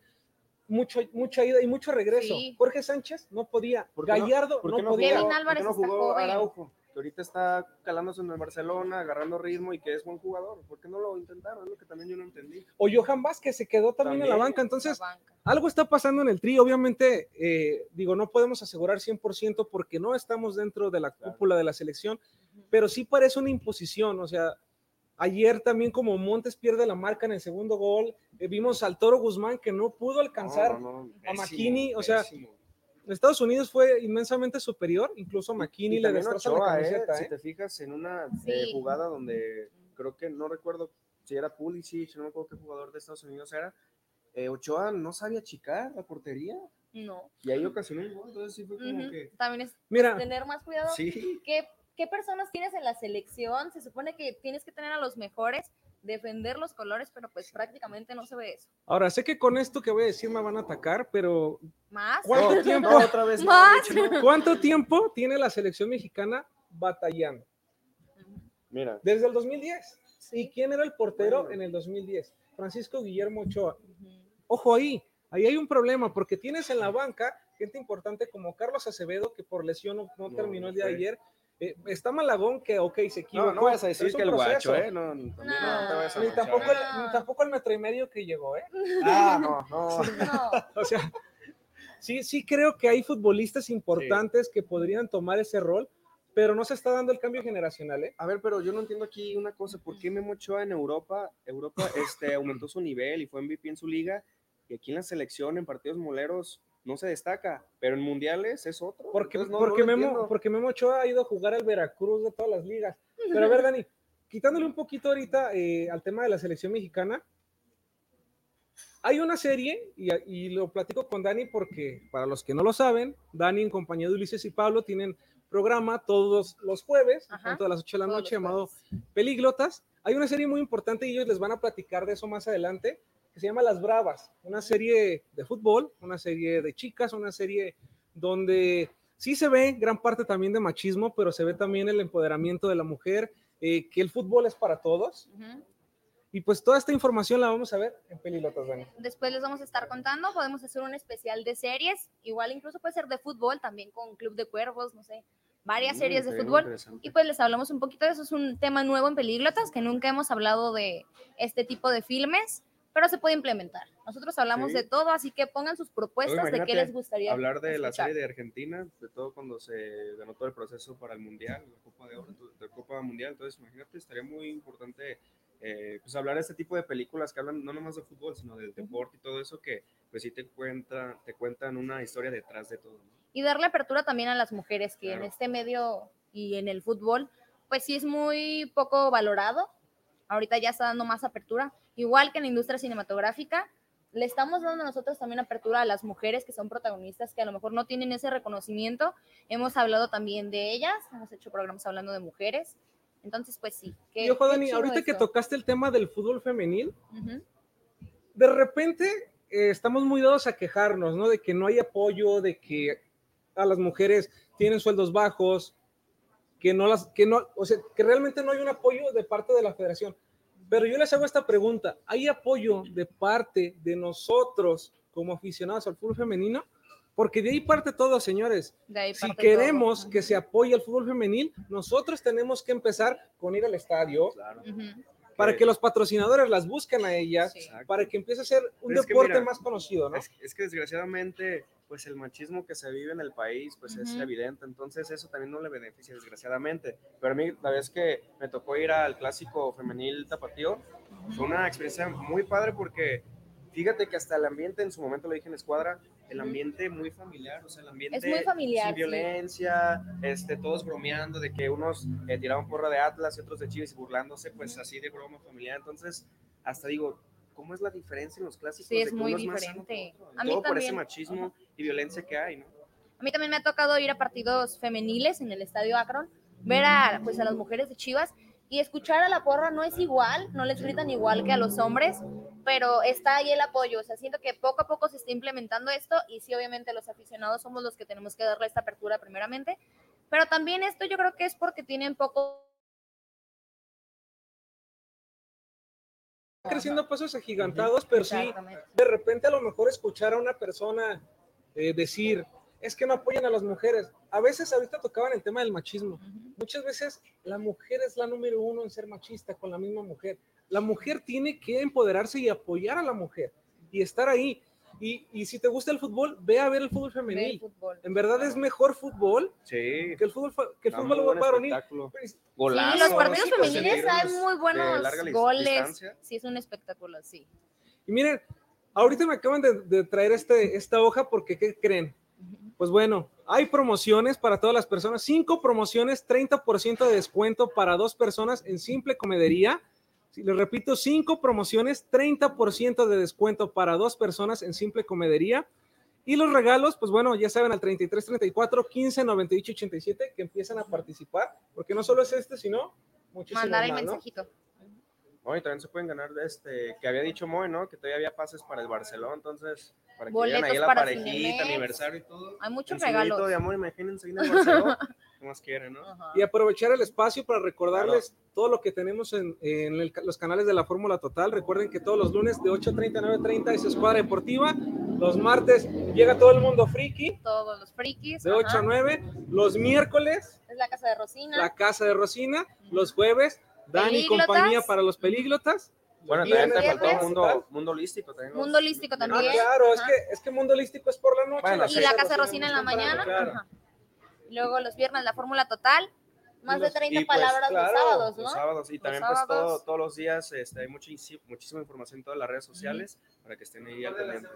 mucho, mucha ida y mucho regreso. Sí. Jorge Sánchez no podía. ¿Por qué no- Gallardo por no, podía. Kevin Álvarez ¿por qué no está jugó joven. Araujo? Que ahorita está calándose en el Barcelona, agarrando ritmo y que es buen jugador. ¿Por qué no lo intentaron? Es lo que también yo no entendí. O Johan Vázquez se quedó también, en la banca. Entonces, algo está pasando en el tri. Obviamente, eh, digo, no podemos asegurar 100% porque no estamos dentro de la cúpula de la selección, pero sí parece una imposición. O sea, ayer también como Montes pierde la marca en el segundo gol, eh, vimos al Toro Guzmán que no pudo alcanzar No, no, no, a McKinney. O sea, pésimo. Estados Unidos fue inmensamente superior, incluso a McKinney Y le destroza Ochoa, la ¿eh? Si ¿eh? te fijas en una Sí. eh, jugada donde creo que no recuerdo si era Pulisic, no me acuerdo qué jugador de Estados Unidos era, eh, Ochoa no sabía achicar la portería No. y ahí ocasionó un gol, entonces sí fue como que... También es Mira. tener más cuidado. Sí. ¿Qué, ¿Qué personas tienes en la selección? Se supone que tienes que tener a los mejores, defender los colores, pero pues prácticamente no se ve eso. Ahora, sé que con esto que voy a decir me van a atacar, pero ¿Más? ¿cuánto No, tiempo? no, otra vez Más. No. ¿Cuánto tiempo tiene la selección mexicana batallando? Mira, Desde el 2010. ¿Y quién era el portero Bueno. en el 2010? Francisco Guillermo Ochoa. Ojo ahí, ahí hay un problema porque tienes en la banca gente importante como Carlos Acevedo, que por lesión no, no No, terminó el día de ayer. Eh, está Malagón, que ok, se equivocó. no, no vas a decir que el proceso. guacho, ¿eh? No, también no, te vayas a Ni manchar, tampoco, ¿eh? el, ni tampoco el metro y medio que llegó, ¿eh? <laughs> Ah, no, no. <laughs> No. <laughs> O sea, sí, sí creo que hay futbolistas importantes que podrían tomar ese rol, pero no se está dando el cambio generacional, ¿eh? A ver, pero yo no entiendo aquí una cosa, ¿por qué Memo Ochoa en Europa, Europa este, aumentó su nivel y fue MVP en su liga, y aquí en la selección, en partidos moleros, no se destaca, pero en mundiales es otro? Porque, no- porque, no Memo, porque Memo Ochoa ha ido a jugar al Veracruz de todas las ligas. Pero a ver, Dani, quitándole un poquito ahorita eh, al tema de la selección mexicana, hay una serie, y, y lo platico con Dani porque para los que no lo saben, Dani en compañía de Ulises y Pablo tienen programa todos los jueves, Ajá, tanto a las 8 de la noche, llamado Peliglotas. Hay una serie muy importante y ellos les van a platicar de eso más adelante, que se llama Las Bravas, una serie de fútbol, una serie de chicas, una serie donde sí se ve gran parte también de machismo, pero se ve también el empoderamiento de la mujer, eh, que el fútbol es para todos. Y pues toda esta información la vamos a ver en Pelilotas, Dani. Después les vamos a estar contando, podemos hacer un especial de series, igual incluso puede ser de fútbol, también con Club de Cuervos, no sé, varias Mm, series de fútbol. Y pues les hablamos un poquito de eso, es un tema nuevo en Pelíglotas, que nunca hemos hablado de este tipo de filmes, pero se puede implementar. Nosotros hablamos Sí. de todo, así que pongan sus propuestas Luego, de qué les gustaría Hablar de la escuchar. serie de Argentina, de todo cuando se ganó todo el proceso para el Mundial, la Copa de Oro, la Copa Mundial. Entonces, imagínate, estaría muy importante eh, pues hablar de este tipo de películas que hablan no nomás de fútbol, sino del deporte y todo eso que pues sí te, cuenta, te cuentan una historia detrás de todo. ¿no? y darle apertura también a las mujeres que en Claro. este medio y en el fútbol pues sí es muy poco valorado ahorita ya está dando más apertura. Igual que en la industria cinematográfica le estamos dando nosotros también apertura a las mujeres que son protagonistas que a lo mejor no tienen ese reconocimiento. Hemos hablado también de ellas hemos hecho programas hablando de mujeres. Entonces pues sí qué- Y ojo, qué Dani, ahorita que tocaste el tema del fútbol femenil, de repente eh, estamos muy dados a quejarnos, ¿no? De que no hay apoyo, de que a las mujeres tienen sueldos bajos, que no las, que no, o sea, que realmente no hay un apoyo de parte de la federación. Pero yo les hago esta pregunta, ¿hay apoyo de parte de nosotros como aficionados al fútbol femenino? Porque de ahí parte todo, señores. De ahí Si queremos que se apoye el fútbol femenil, nosotros tenemos que empezar con ir al estadio, para que los patrocinadores las busquen a ellas, para que empiece a ser un Pero es que deporte mira, más conocido, ¿no? Es, es que desgraciadamente, pues el machismo que se vive en el país, pues es evidente, entonces eso también no le beneficia, desgraciadamente. Pero a mí, la vez que me tocó ir al clásico femenil tapatío, fue una experiencia muy padre porque fíjate que hasta el ambiente, en su momento lo dije en escuadra, el ambiente muy familiar, o sea, el ambiente muy familiar, sin sí. violencia, este, todos bromeando de que unos eh, tiraban porra de Atlas y otros de Chivas y burlándose, pues así de broma familiar. Entonces, hasta digo, ¿cómo es la diferencia en los clásicos? Sí, de es que muy más diferente. otro? A mí Todo por ese también. machismo y violencia que hay, ¿no? A mí también me ha tocado ir a partidos femeniles en el Estadio Akron, ver a, pues, a las mujeres de Chivas y escuchar a la porra no es igual, no les gritan igual que a los hombres, pero está ahí el apoyo. O sea, siento que poco a poco se está implementando esto y sí, obviamente los aficionados somos los que tenemos que darle esta apertura primeramente, pero también esto yo creo que es porque tienen poco... creciendo a pasos agigantados, pero sí, de repente a lo mejor escuchar a una persona eh, decir, es que no apoyan a las mujeres. A veces ahorita tocaban el tema del machismo. Muchas veces la mujer es la número uno en ser machista con la misma mujer. La mujer tiene que empoderarse y apoyar a la mujer y estar ahí. Y, y si te gusta el fútbol, ve a ver el fútbol femenil. fútbol. En verdad es mejor fútbol Sí. que el fútbol, que el Da fútbol varonil. espectáculo. Pues, Sí, Golazos, los partidos femeniles hay muy buenos goles. distancia. Sí, es un espectáculo, sí. Y miren, ahorita me acaban de, de traer este, esta hoja porque, ¿qué creen? Pues bueno, hay promociones para todas las personas, cinco promociones, 30% de descuento para dos personas en Simple Comedería. Si les repito, cinco promociones, 30% de descuento para dos personas en Simple Comedería. Y los regalos, pues bueno, ya saben, al 33 34 15 98 87 que empiezan a participar, porque no solo es este, sino muchísimos Mandar el más, mensajito. No, y también se pueden ganar, este, que había dicho Moy, ¿no? Que todavía había pases para el Barcelona, entonces, para que Boletos vean ahí la parejita, Cinemex. aniversario y todo. Hay muchos regalos. de amor, imagínense ahí en el Barcelona, <laughs> ¿qué más quieren, no? y aprovechar el espacio para recordarles todo lo que tenemos en, en el- los canales de la Fórmula Total. Recuerden que todos los lunes de 8.30 a 9.30 es Escuadra Deportiva. Los martes llega todo el mundo friki Todos los frikis. de 8 ajá. a 9. Los miércoles Es la casa de Rosina. la Casa de Rosina. Los jueves Dani y compañía para los pelíglotas. Bueno, también te faltó mundo, mundo holístico también. Mundo holístico Ah, también. claro, es Ajá. que, es que Mundo Holístico es por la noche. Bueno, Y la casa de Rosina en la mañana. claro. Luego los viernes la fórmula total. Más de los- 30 Y, pues, palabras claro, los sábados, ¿no? Los sábados, y Los también pues todo- todos los días este, hay muchísima, muchísima información en todas las redes sociales para que estén ahí al pendiente.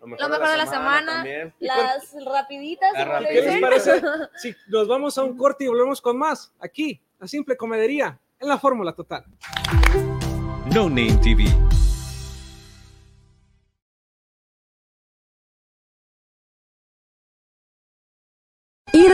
Lo Lo mejor de la semana, las rapiditas. Las como le ¿Qué les parece <laughs> si nos vamos a un corte y volvemos con más aquí, a Simple Comedería, en la Fórmula Total? No Name TV.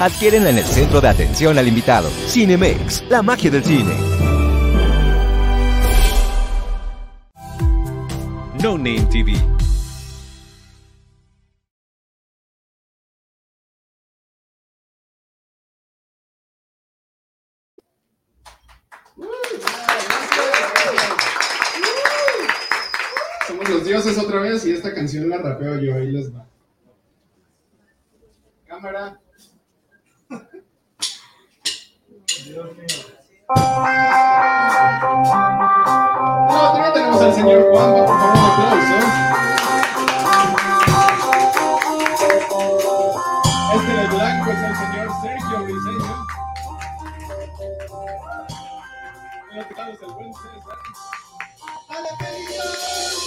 Adquiérenla en el centro de atención al invitado. Cinemex, la magia del cine. No Name TV. Somos los dioses otra vez y esta canción la rapeo yo, ahí les va. Cámara. No, también tenemos al señor Juan, por favor, un aplauso. Este de blanco es el señor Sergio Briseño. Teclados, el buen César. ¡A la película!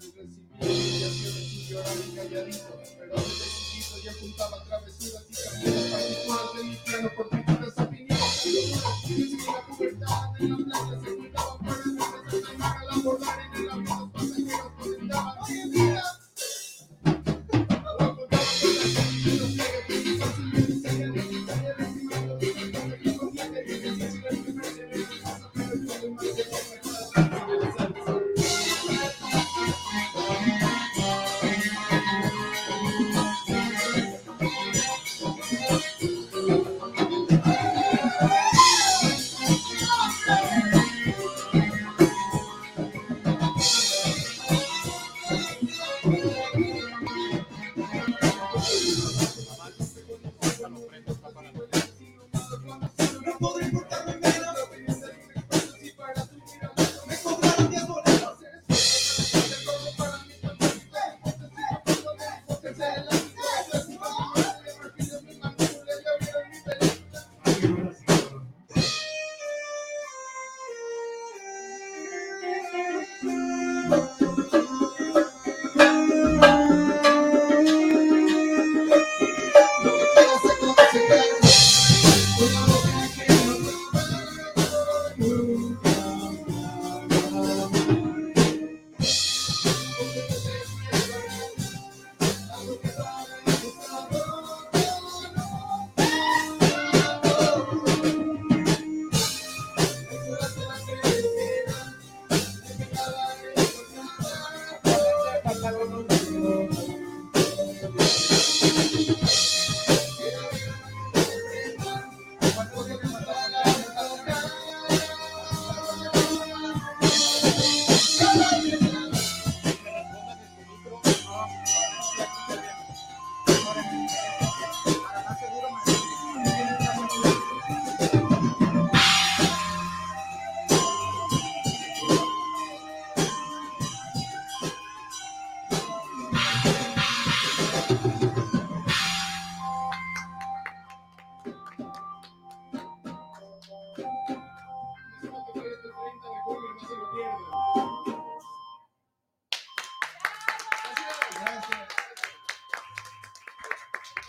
嗯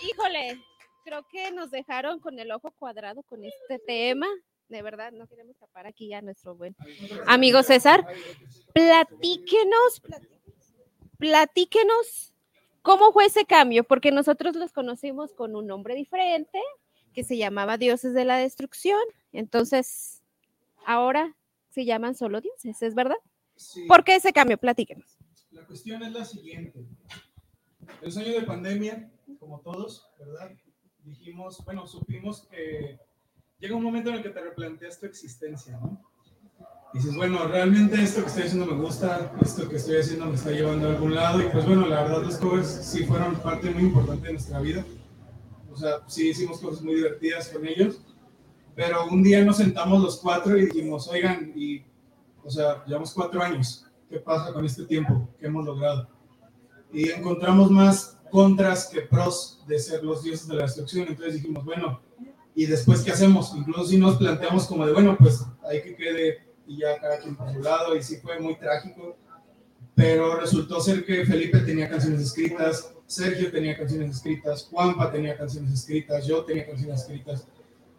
Híjole, creo que nos dejaron con el ojo cuadrado con este tema. De verdad, no queremos tapar aquí a nuestro buen amigo César. Platíquenos, platíquenos cómo fue ese cambio, porque nosotros los conocimos con un nombre diferente que se llamaba Dioses de la Destrucción. Entonces, ahora se llaman solo dioses, ¿es verdad? Sí. ¿Por qué ese cambio? Platíquenos. La cuestión es la siguiente. El año de pandemia, como todos, ¿verdad? Dijimos, bueno, supimos que llega un momento en el que te replanteas tu existencia, ¿no? Dices, bueno, realmente esto que estoy haciendo me gusta, esto que estoy haciendo me está llevando a algún lado, y pues bueno, la verdad los covers sí fueron parte muy importante de nuestra vida. O sea, sí hicimos cosas muy divertidas con ellos, pero un día nos sentamos los cuatro y dijimos, oigan, y, o sea, llevamos cuatro años, ¿qué pasa con este tiempo? ¿Qué hemos logrado? Y encontramos más contras que pros de ser los dioses de la destrucción, entonces dijimos, bueno, ¿y después qué hacemos? Incluso si nos planteamos como de, bueno, pues hay que quede y ya cada quien por su lado, y sí fue muy trágico, pero resultó ser que Felipe tenía canciones escritas, Sergio tenía canciones escritas, Juanpa tenía canciones escritas, yo tenía canciones escritas,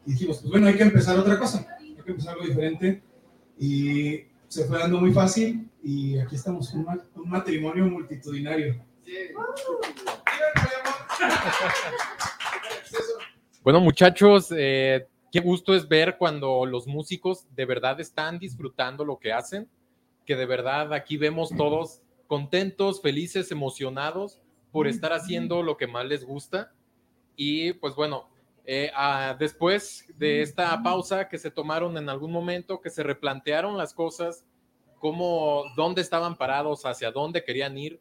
y dijimos, pues bueno, hay que empezar otra cosa, hay que empezar algo diferente, y se fue dando muy fácil, y aquí estamos, un, un matrimonio multitudinario. <laughs> Bueno, muchachos, eh, qué gusto es ver cuando los músicos de verdad están disfrutando lo que hacen, que de verdad aquí vemos todos contentos, felices, emocionados por estar haciendo lo que más les gusta. Y pues bueno, eh, ah, después de esta pausa que se tomaron en algún momento, que se replantearon las cosas, cómo, dónde estaban parados, hacia dónde querían ir,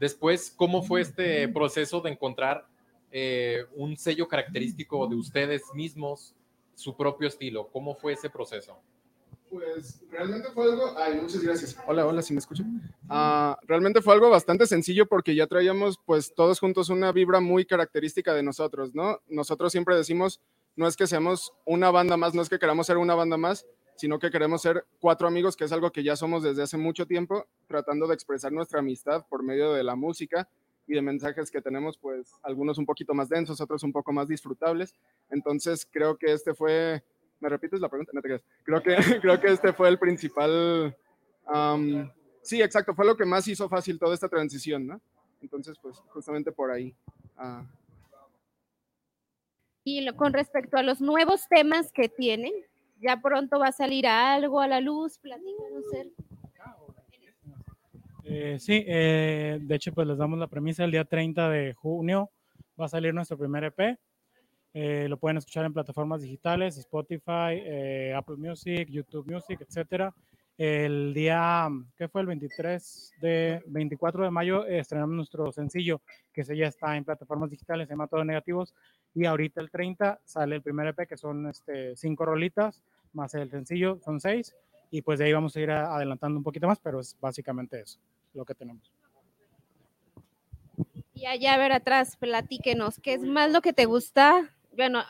después, cómo fue este proceso de encontrar eh, un sello característico de ustedes mismos, su propio estilo. ¿Cómo fue ese proceso? Pues realmente fue algo. Ay, muchas gracias. Hola, hola, ¿sí me escuchan? Ah, realmente fue algo bastante sencillo porque ya traíamos, pues, todos juntos una vibra muy característica de nosotros, ¿no? Nosotros siempre decimos, no es que seamos una banda más, no es que queramos ser una banda más, sino que queremos ser cuatro amigos, que es algo que ya somos desde hace mucho tiempo, tratando de expresar nuestra amistad por medio de la música y de mensajes que tenemos, pues, algunos un poquito más densos, otros un poco más disfrutables. Entonces, creo que este fue ¿Me repites la pregunta? No te creas. Creo que, <laughs> creo que este fue el principal. sí, exacto, fue lo que más hizo fácil toda esta transición, ¿no? Entonces, pues justamente por ahí. ah, Y con respecto a los nuevos temas que tienen, ya pronto va a salir algo a la luz, platícanos, Ser. Eh, sí, eh, de hecho, pues les damos la premisa. El día 30 de junio va a salir nuestro primer EP. Eh, lo pueden escuchar en plataformas digitales, Spotify, eh, Apple Music, YouTube Music, etcétera. El día, ¿qué fue? El 23 de 24 de mayo estrenamos nuestro sencillo, que ese ya está en plataformas digitales, se llama Todo Negativos. Y ahorita el 30 sale el primer EP, que son este, cinco rolitas, más el sencillo, son seis. Y pues de ahí vamos a ir adelantando un poquito más, pero es básicamente eso, lo que tenemos. Y allá a ver atrás, platíquenos, ¿qué es más lo que te gusta? Bueno,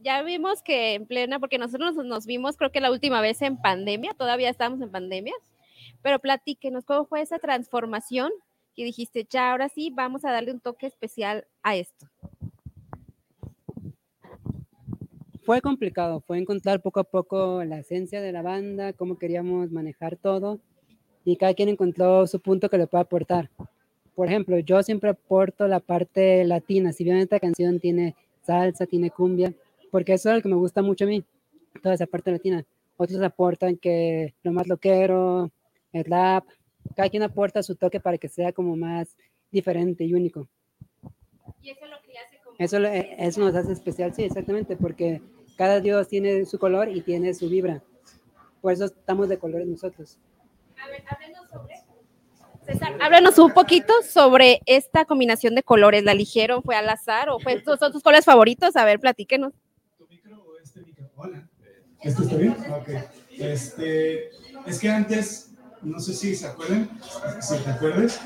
ya vimos que en plena, porque nosotros nos, nos vimos creo que la última vez en pandemia, todavía estamos en pandemia, pero platíquenos, ¿cómo fue esa transformación? Que dijiste, ya ahora sí, vamos a darle un toque especial a esto. Fue complicado, fue encontrar poco a poco la esencia de la banda, cómo queríamos manejar todo y cada quien encontró su punto que le puede aportar. Por ejemplo, yo siempre aporto la parte latina, si bien esta canción tiene salsa, tiene cumbia, porque eso es lo que me gusta mucho a mí, toda esa parte latina. Otros aportan que lo más loquero, el rap, cada quien aporta su toque para que sea como más diferente y único. Y eso es lo que hace como... Eso, eh, eso nos hace especial, sí, exactamente, porque cada dios tiene su color y tiene su vibra. Por eso estamos de colores nosotros. A ver, háblenos sobre... César, háblanos un poquito sobre esta combinación de colores. ¿La eligieron? ¿Fue al azar o fue, son tus colores favoritos? A ver, platíquenos. ¿Esto está bien? Ok. Este, es que antes, no sé si se acuerdan, si te acuerdas,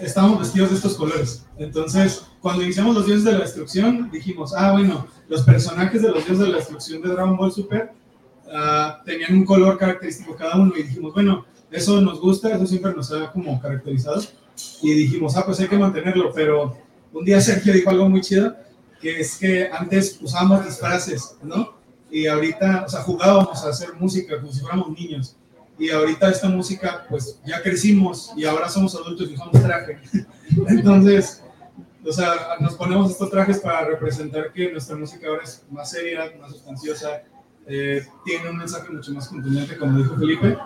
estábamos vestidos de estos colores. Entonces, cuando iniciamos los dioses de la destrucción, dijimos, ah, bueno, los personajes de los dioses de la destrucción de Dragon Ball Super ah, tenían un color característico cada uno y dijimos, bueno, eso nos gusta, eso siempre nos ha como caracterizado. Y dijimos, ah, pues hay que mantenerlo, pero un día Sergio dijo algo muy chido que es que antes usábamos disfraces, ¿no? Y ahorita, o sea, jugábamos a hacer música como si fuéramos niños. Y ahorita esta música, pues ya crecimos y ahora somos adultos y usamos traje. <laughs> Entonces, o sea, nos ponemos estos trajes para representar que nuestra música ahora es más seria, más sustanciosa, eh, tiene un mensaje mucho más contundente, como dijo Felipe.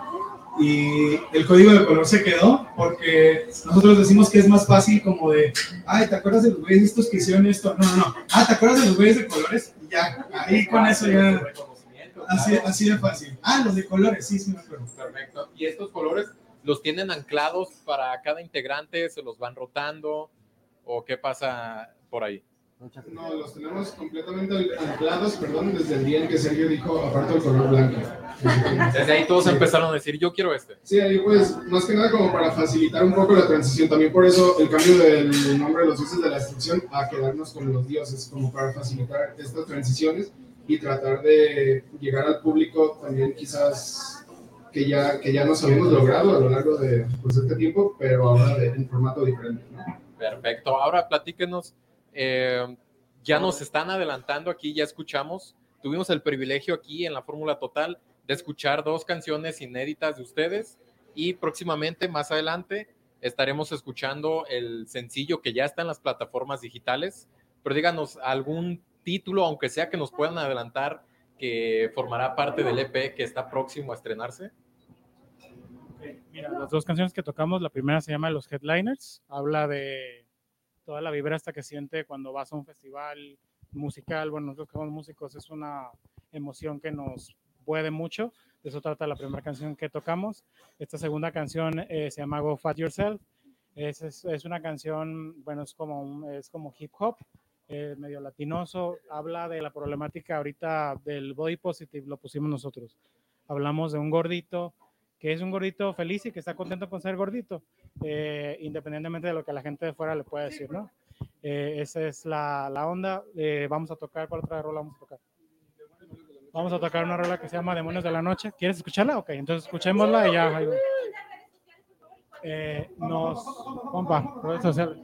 Y el código de color se quedó porque nosotros decimos que es más fácil como de, ay, ¿te acuerdas de los güeyes estos que hicieron esto? No, no, no. Ah, ¿te acuerdas de los güeyes de colores? Y ya, ahí con eso ya. Así, así de fácil. Ah, los de colores, sí, sí me acuerdo. Perfecto. ¿Y estos colores los tienen anclados para cada integrante? ¿Se los van rotando? ¿O qué pasa por ahí? No, los tenemos completamente anclados, perdón, desde el día en que Sergio dijo, aparte del color blanco. Desde ahí todos empezaron a decir, yo quiero este. Sí, ahí pues, más que nada como para facilitar un poco la transición. También por eso el cambio del nombre de los dioses de la destrucción a quedarnos con los dioses, como para facilitar estas transiciones y tratar de llegar al público también quizás que ya, que ya nos habíamos logrado a lo largo de pues, este tiempo, pero ahora de, en formato diferente. ¿no? Perfecto. Ahora platíquenos. Eh, ya nos están adelantando aquí, ya escuchamos. Tuvimos el privilegio aquí en la Fórmula Total de escuchar dos canciones inéditas de ustedes y próximamente, más adelante, estaremos escuchando el sencillo que ya está en las plataformas digitales. Pero díganos algún título, aunque sea que nos puedan adelantar, que formará parte del EP que está próximo a estrenarse. Mira, las dos canciones que tocamos, la primera se llama Los Headliners, habla de toda la vibra hasta que siente cuando vas a un festival musical, bueno, nosotros que somos músicos es una emoción que nos puede mucho, de eso trata la primera canción que tocamos. Esta segunda canción eh, se llama Go Fat Yourself, es, es, una canción, bueno, es como, es como hip hop, eh, medio latinoso, habla de la problemática ahorita del body positive, lo pusimos nosotros. Hablamos de un gordito que es un gordito feliz y que está contento con ser gordito, eh, independientemente de lo que la gente de fuera le pueda decir, ¿no? Eh, esa es la, la onda. Eh, vamos a tocar, ¿cuál otra rola vamos a tocar? Vamos a tocar una rola que se llama Demonios de la Noche. ¿Quieres escucharla? Ok, entonces escuchémosla y ya. Eh, nos, compa, redes sociales.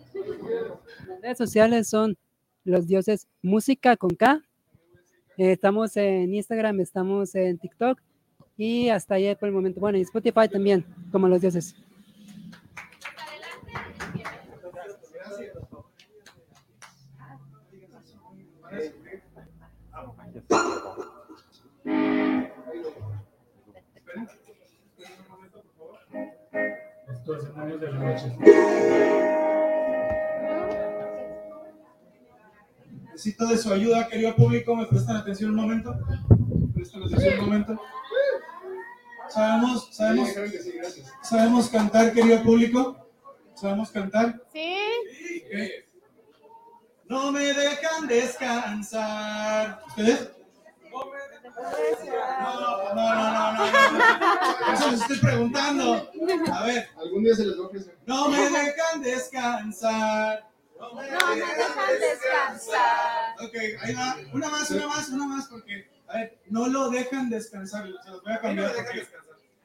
Redes sociales son los dioses música con K. Eh, estamos en Instagram, estamos en TikTok y hasta ayer por el momento. Bueno, y Spotify también, como los dioses. Necesito de su ayuda, querido público. ¿Me prestan atención un momento? ¿Sabemos, sabemos, sabemos cantar, querido público? ¿Sabemos cantar? Sí. No me dejan descansar. ¿Ustedes? No, no, no, no, no. no. Eso les estoy preguntando. A ver. Algún día se les va a ofrecer. No me dejan descansar. No me dejan descansar. Ok, ahí va. Una más, una más, una más, porque, a ver, no lo dejan descansar. Se los voy a cambiar. porque-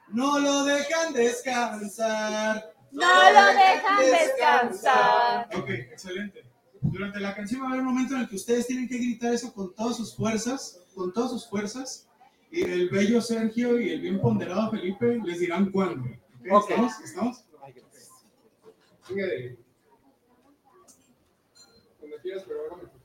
No lo dejan descansar. No lo dejan descansar. Ok, excelente. Durante la canción va a haber un momento en el que ustedes tienen que gritar eso con todas sus fuerzas, con todas sus fuerzas. Y el bello Sergio y el bien ponderado Felipe les dirán cuándo. ¿Ok? ¿Estamos? ¿Estamos? Venga, de- Cuando quieras, pero hágame.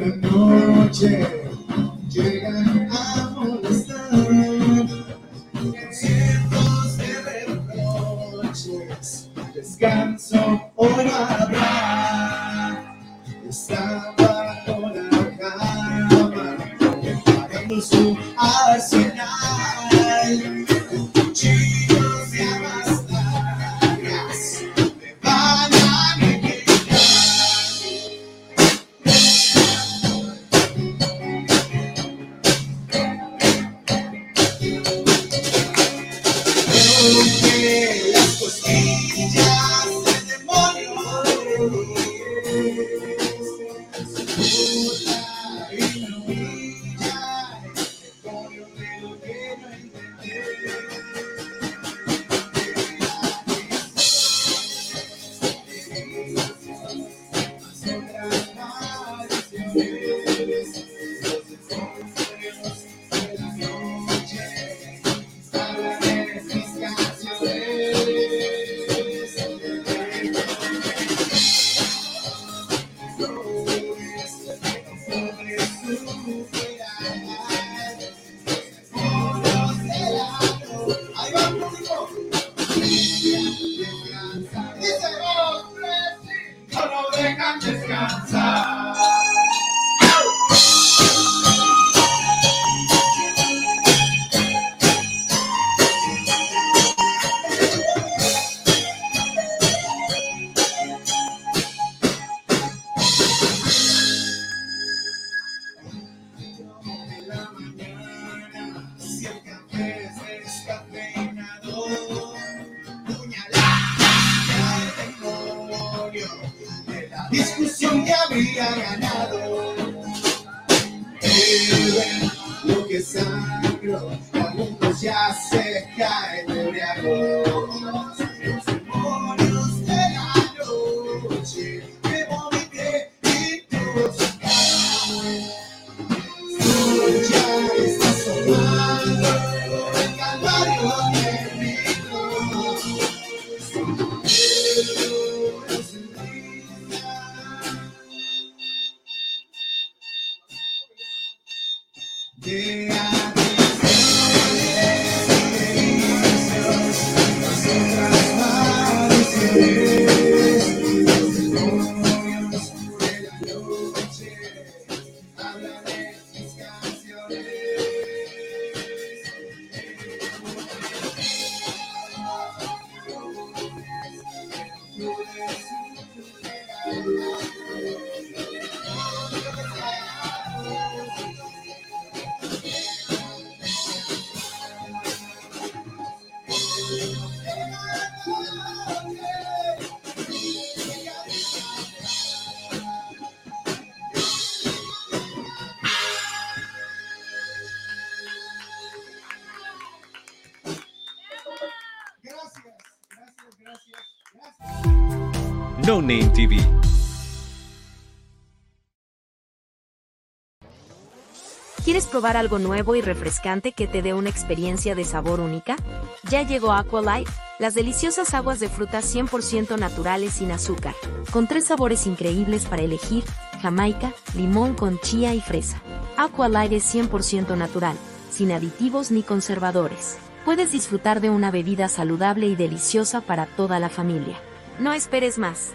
La noche llegan a molestar. Cientos de reproches, descanso hoy no habrá. Name TV. ¿Quieres probar algo nuevo y refrescante que te dé una experiencia de sabor única? Ya llegó Aqualight, las deliciosas aguas de frutas 100% naturales sin azúcar, con tres sabores increíbles para elegir, jamaica, limón con chía y fresa. Aqualight es 100% natural, sin aditivos ni conservadores. Puedes disfrutar de una bebida saludable y deliciosa para toda la familia. No esperes más.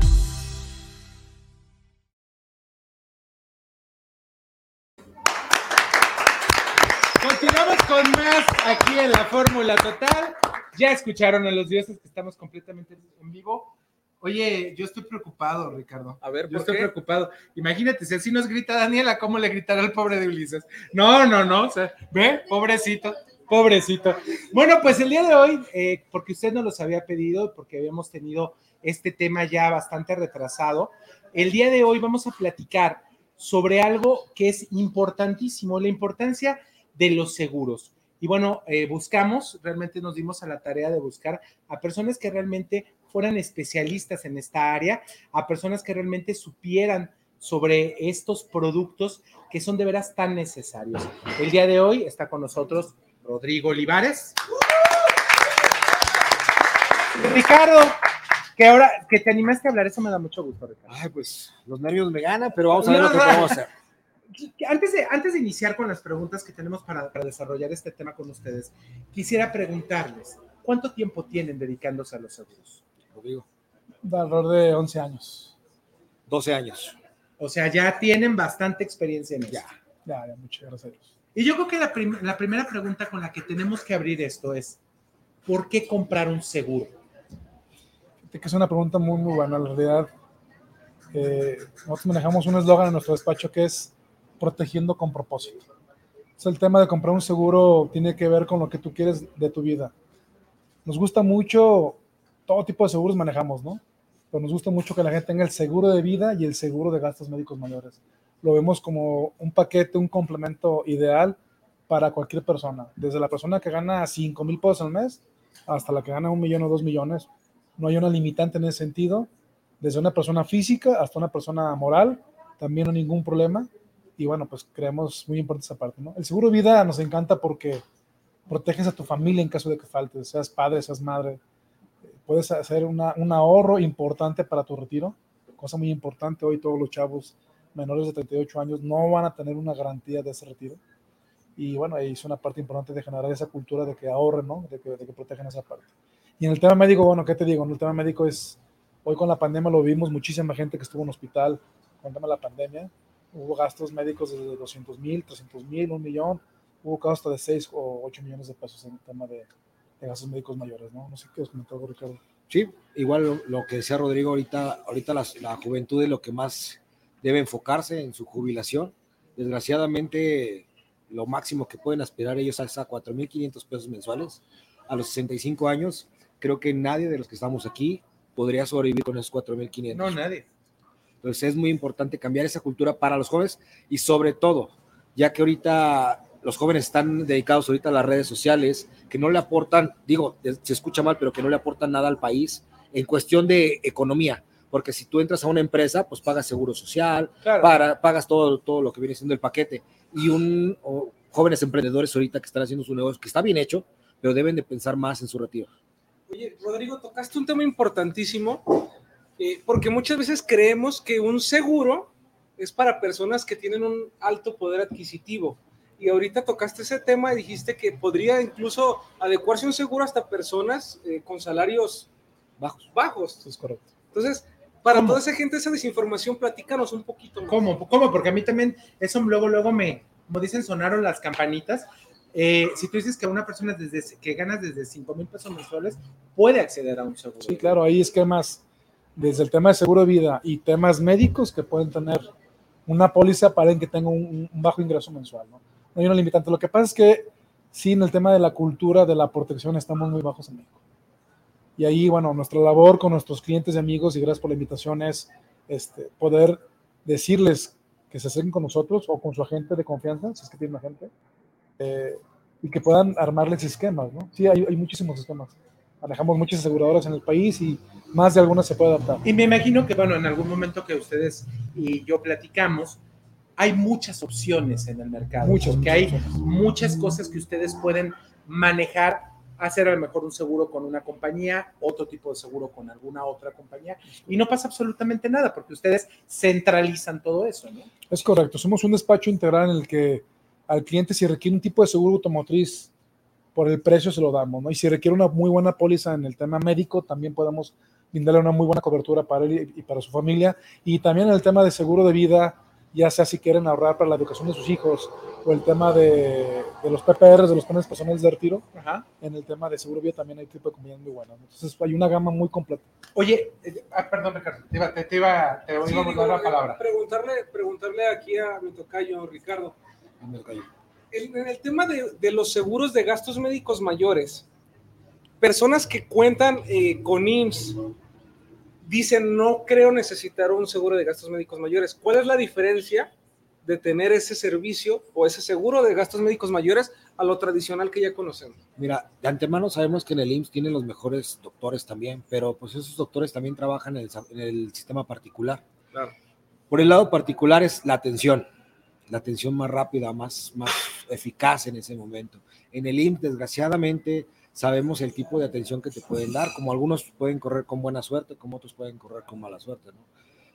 Total. Ya escucharon a los dioses que estamos completamente en vivo. Oye, yo estoy preocupado, Ricardo. A ver, yo ¿por estoy qué? preocupado. Imagínate, si así nos grita Daniela, ¿cómo le gritará al pobre de Ulises? No, no, no. o sea, ve, pobrecito, pobrecito. Bueno, pues el día de hoy, eh, porque usted nos los había pedido, porque habíamos tenido este tema ya bastante retrasado, el día de hoy vamos a platicar sobre algo que es importantísimo, la importancia de los seguros. Y bueno, eh, buscamos, realmente nos dimos a la tarea de buscar a personas que realmente fueran especialistas en esta área, a personas que realmente supieran sobre estos productos que son de veras tan necesarios. El día de hoy está con nosotros Rodrigo Olivares. Ricardo, que ahora que te animaste a hablar, eso me da mucho gusto, Ricardo. Ay, pues los nervios me ganan, pero vamos a ver lo que podemos hacer. Antes de, antes de iniciar con las preguntas que tenemos para, para desarrollar este tema con ustedes, quisiera preguntarles, ¿cuánto tiempo tienen dedicándose a los seguros? Rodrigo. De alrededor de 11 años. 12 años. O sea, ya tienen bastante experiencia en eso. Ya, ya, ya, muchas gracias a Dios. Y yo creo que la, prim- la primera pregunta con la que tenemos que abrir esto es, ¿por qué comprar un seguro? Que es una pregunta muy, muy buena. En realidad, eh, nosotros manejamos un eslogan en nuestro despacho que es protegiendo con propósito. Sea, el tema de comprar un seguro tiene que ver con lo que tú quieres de tu vida. Nos gusta mucho, todo tipo de seguros manejamos, ¿no? Pero nos gusta mucho que la gente tenga el seguro de vida y el seguro de gastos médicos mayores. Lo vemos como un paquete, un complemento ideal para cualquier persona. Desde la persona que gana 5 mil pesos al mes hasta la que gana un millón o dos millones. No hay una limitante en ese sentido. Desde una persona física hasta una persona moral, también no hay ningún problema. Y bueno, pues creemos muy importante esa parte, ¿no? El seguro de vida nos encanta porque proteges a tu familia en caso de que faltes, seas padre, seas madre. Puedes hacer una, un ahorro importante para tu retiro, cosa muy importante. Hoy todos los chavos menores de 38 años no van a tener una garantía de ese retiro. Y bueno, ahí es una parte importante de generar esa cultura de que ahorren, ¿no? De que, de que protegen esa parte. Y en el tema médico, bueno, ¿qué te digo? En el tema médico es, hoy con la pandemia lo vimos, muchísima gente que estuvo en hospital con el tema de la pandemia. Hubo gastos médicos de 200 mil, 300 mil, un millón. Hubo casos hasta de 6 o 8 millones de pesos en el tema de, de gastos médicos mayores, ¿no? No sé qué os comentó Ricardo. Sí, igual lo, lo que decía Rodrigo ahorita, ahorita las- la juventud es lo que más debe enfocarse en su jubilación. Desgraciadamente, lo máximo que pueden aspirar ellos es a 4.500 pesos mensuales. A los 65 años, creo que nadie de los que estamos aquí podría sobrevivir con esos 4.500. No, nadie. Entonces es muy importante cambiar esa cultura para los jóvenes y sobre todo, ya que ahorita los jóvenes están dedicados ahorita a las redes sociales, que no le aportan, digo, se escucha mal, pero que no le aportan nada al país en cuestión de economía. Porque si tú entras a una empresa, pues pagas seguro social, Claro. para, pagas todo, todo lo que viene siendo el paquete. Y un jóvenes emprendedores ahorita que están haciendo su negocio, que está bien hecho, pero deben de pensar más en su retiro. Oye, Rodrigo, tocaste un tema importantísimo, eh, porque muchas veces creemos que un seguro es para personas que tienen un alto poder adquisitivo. Y ahorita tocaste ese tema y dijiste que podría incluso adecuarse un seguro hasta personas eh, con salarios bajos. bajos. es correcto. Entonces, para toda esa gente, esa desinformación, platícanos un poquito más. ¿Cómo? ¿Cómo? Porque a mí también eso luego, luego me, como dicen, sonaron las campanitas. Eh, si tú dices que una persona desde que ganas desde 5 mil pesos mensuales puede acceder a un seguro. Sí, claro, hay esquemas desde el tema de seguro de vida y temas médicos que pueden tener una póliza para que tenga un, un bajo ingreso mensual. ¿no? no hay una limitante. Lo que pasa es que sí, en el tema de la cultura de la protección estamos muy bajos en México. Y ahí, bueno, nuestra labor con nuestros clientes y amigos, y gracias por la invitación, es este, poder decirles que se acerquen con nosotros o con su agente de confianza, si es que tiene agente, eh, y que puedan armarles esquemas, ¿no? Sí, hay, hay muchísimos esquemas. Manejamos muchas aseguradoras en el país y más de algunas se puede adaptar. Y me imagino que, bueno, en algún momento que ustedes y yo platicamos, hay muchas opciones en el mercado. Muchas, muchas hay opciones. muchas cosas que ustedes pueden manejar, hacer a lo mejor un seguro con una compañía, otro tipo de seguro con alguna otra compañía, y no pasa absolutamente nada, porque ustedes centralizan todo eso, ¿no? Es correcto, somos un despacho integral en el que al cliente si requiere un tipo de seguro automotriz, por el precio se lo damos, ¿no? Y si requiere una muy buena póliza en el tema médico, también podemos brindarle una muy buena cobertura para él y para su familia. Y también en el tema de seguro de vida, ya sea si quieren ahorrar para la educación de sus hijos o el tema de, de los PPRs, de los planes personales de retiro, Ajá. en el tema de seguro de vida también hay tipo de compañías muy buenas. ¿no? Entonces hay una gama muy completa. Oye, eh, ah, perdón, Ricardo, te iba, te, te iba, te Sí, iba a digo, la palabra. Preguntarle, preguntarle aquí a mi tocayo, Ricardo. En, en el tema de, de los seguros de gastos médicos mayores, personas que cuentan eh, con IMSS dicen no creo necesitar un seguro de gastos médicos mayores. ¿Cuál es la diferencia de tener ese servicio o ese seguro de gastos médicos mayores a lo tradicional que ya conocemos? Mira, de antemano sabemos que en el IMSS tienen los mejores doctores también, pero pues esos doctores también trabajan en el, en el sistema particular. Claro. Por el lado particular es la atención, la atención más rápida, más, más eficaz en ese momento. En el IMSS, desgraciadamente, sabemos el tipo de atención que te pueden dar, como algunos pueden correr con buena suerte, como otros pueden correr con mala suerte, ¿no?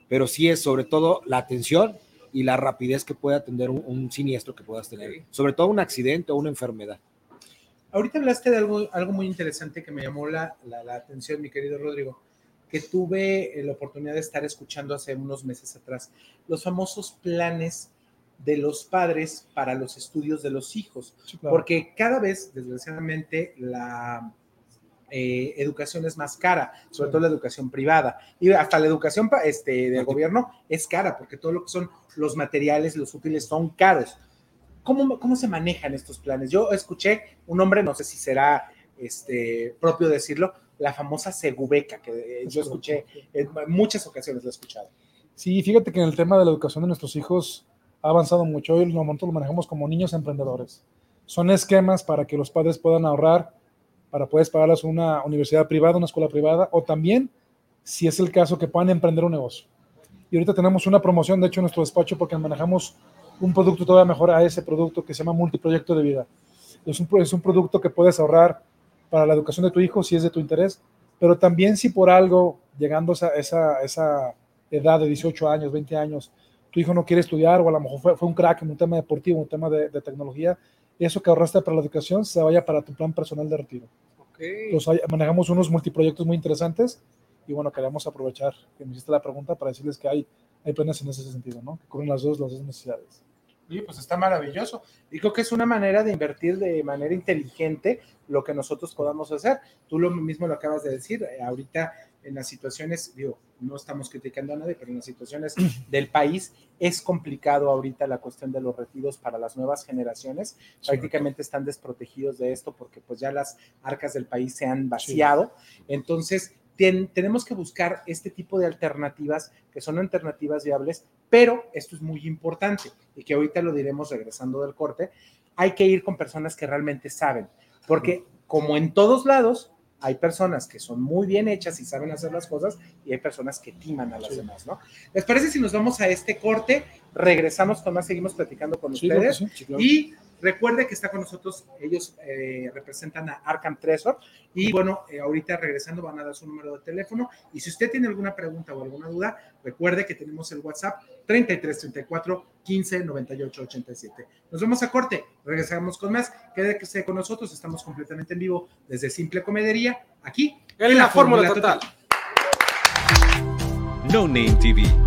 Pero sí es sobre todo la atención y la rapidez que puede atender un, un siniestro que puedas tener, sobre todo un accidente o una enfermedad. Ahorita hablaste de algo, algo muy interesante que me llamó la, la- la atención, mi querido Rodrigo, que tuve eh, la oportunidad de estar escuchando hace unos meses atrás, los famosos planes de los padres para los estudios de los hijos, claro. porque cada vez, desgraciadamente, la eh, educación es más cara, sobre todo la educación privada, y hasta la educación este, del gobierno es cara, porque todo lo que son los materiales, los útiles son caros. ¿cómo, ¿cómo se manejan estos planes? Yo escuché un nombre, no sé si será este, propio decirlo, la famosa Segubeca, que eh, yo escuché en muchas ocasiones, lo he escuchado. Sí, fíjate que en el tema de la educación de nuestros hijos ha avanzado mucho. Hoy nosotros lo manejamos como niños emprendedores. Son esquemas para que los padres puedan ahorrar, para poder pagarles una universidad privada, una escuela privada, o también, si es el caso, que puedan emprender un negocio. Y ahorita tenemos una promoción, de hecho, en nuestro despacho, porque manejamos un producto todavía mejor a ese producto que se llama multiproyecto de vida. Es un, es un producto que puedes ahorrar para la educación de tu hijo si es de tu interés, pero también si por algo, llegando a esa, esa, edad de 18 años, 20 años, tu hijo no quiere estudiar o a lo mejor fue, fue un crack en un tema deportivo, un tema de, de, tecnología, eso que ahorraste para la educación se vaya para tu plan personal de retiro. Okay. Entonces, manejamos unos multiproyectos muy interesantes y bueno, queremos aprovechar que me hiciste la pregunta para decirles que hay, hay planes en ese sentido, ¿no? Que cubren las dos, las dos necesidades. Oye, pues está maravilloso. Y creo que es una manera de invertir de manera inteligente lo que nosotros podamos hacer. Tú lo mismo lo acabas de decir, eh, ahorita en las situaciones, digo, no estamos criticando a nadie, pero en las situaciones <clears throat> del país es complicado ahorita la cuestión de los retiros para las nuevas generaciones. Sí. Prácticamente están desprotegidos de esto porque pues ya las arcas del país se han vaciado. Sí. Entonces, ten, tenemos que buscar este tipo de alternativas que son alternativas viables, pero esto es muy importante y que ahorita lo diremos regresando del corte, hay que ir con personas que realmente saben, porque como en todos lados, hay personas que son muy bien hechas y saben hacer las cosas y hay personas que timan a las sí. demás, ¿no? ¿Les parece si nos vamos a este corte? Regresamos con más, seguimos platicando con sí, ustedes sí, claro. y recuerde que está con nosotros, ellos eh, representan a Arkham Tresor y bueno, eh, ahorita regresando van a dar su número de teléfono y si usted tiene alguna pregunta o alguna duda, recuerde que tenemos el WhatsApp 33 34 15 98 87. Nos vemos a corte, regresamos con más, quédese con nosotros, estamos completamente en vivo desde Simple Comedería, aquí en, en la, la Fórmula Total. Total. No Name TV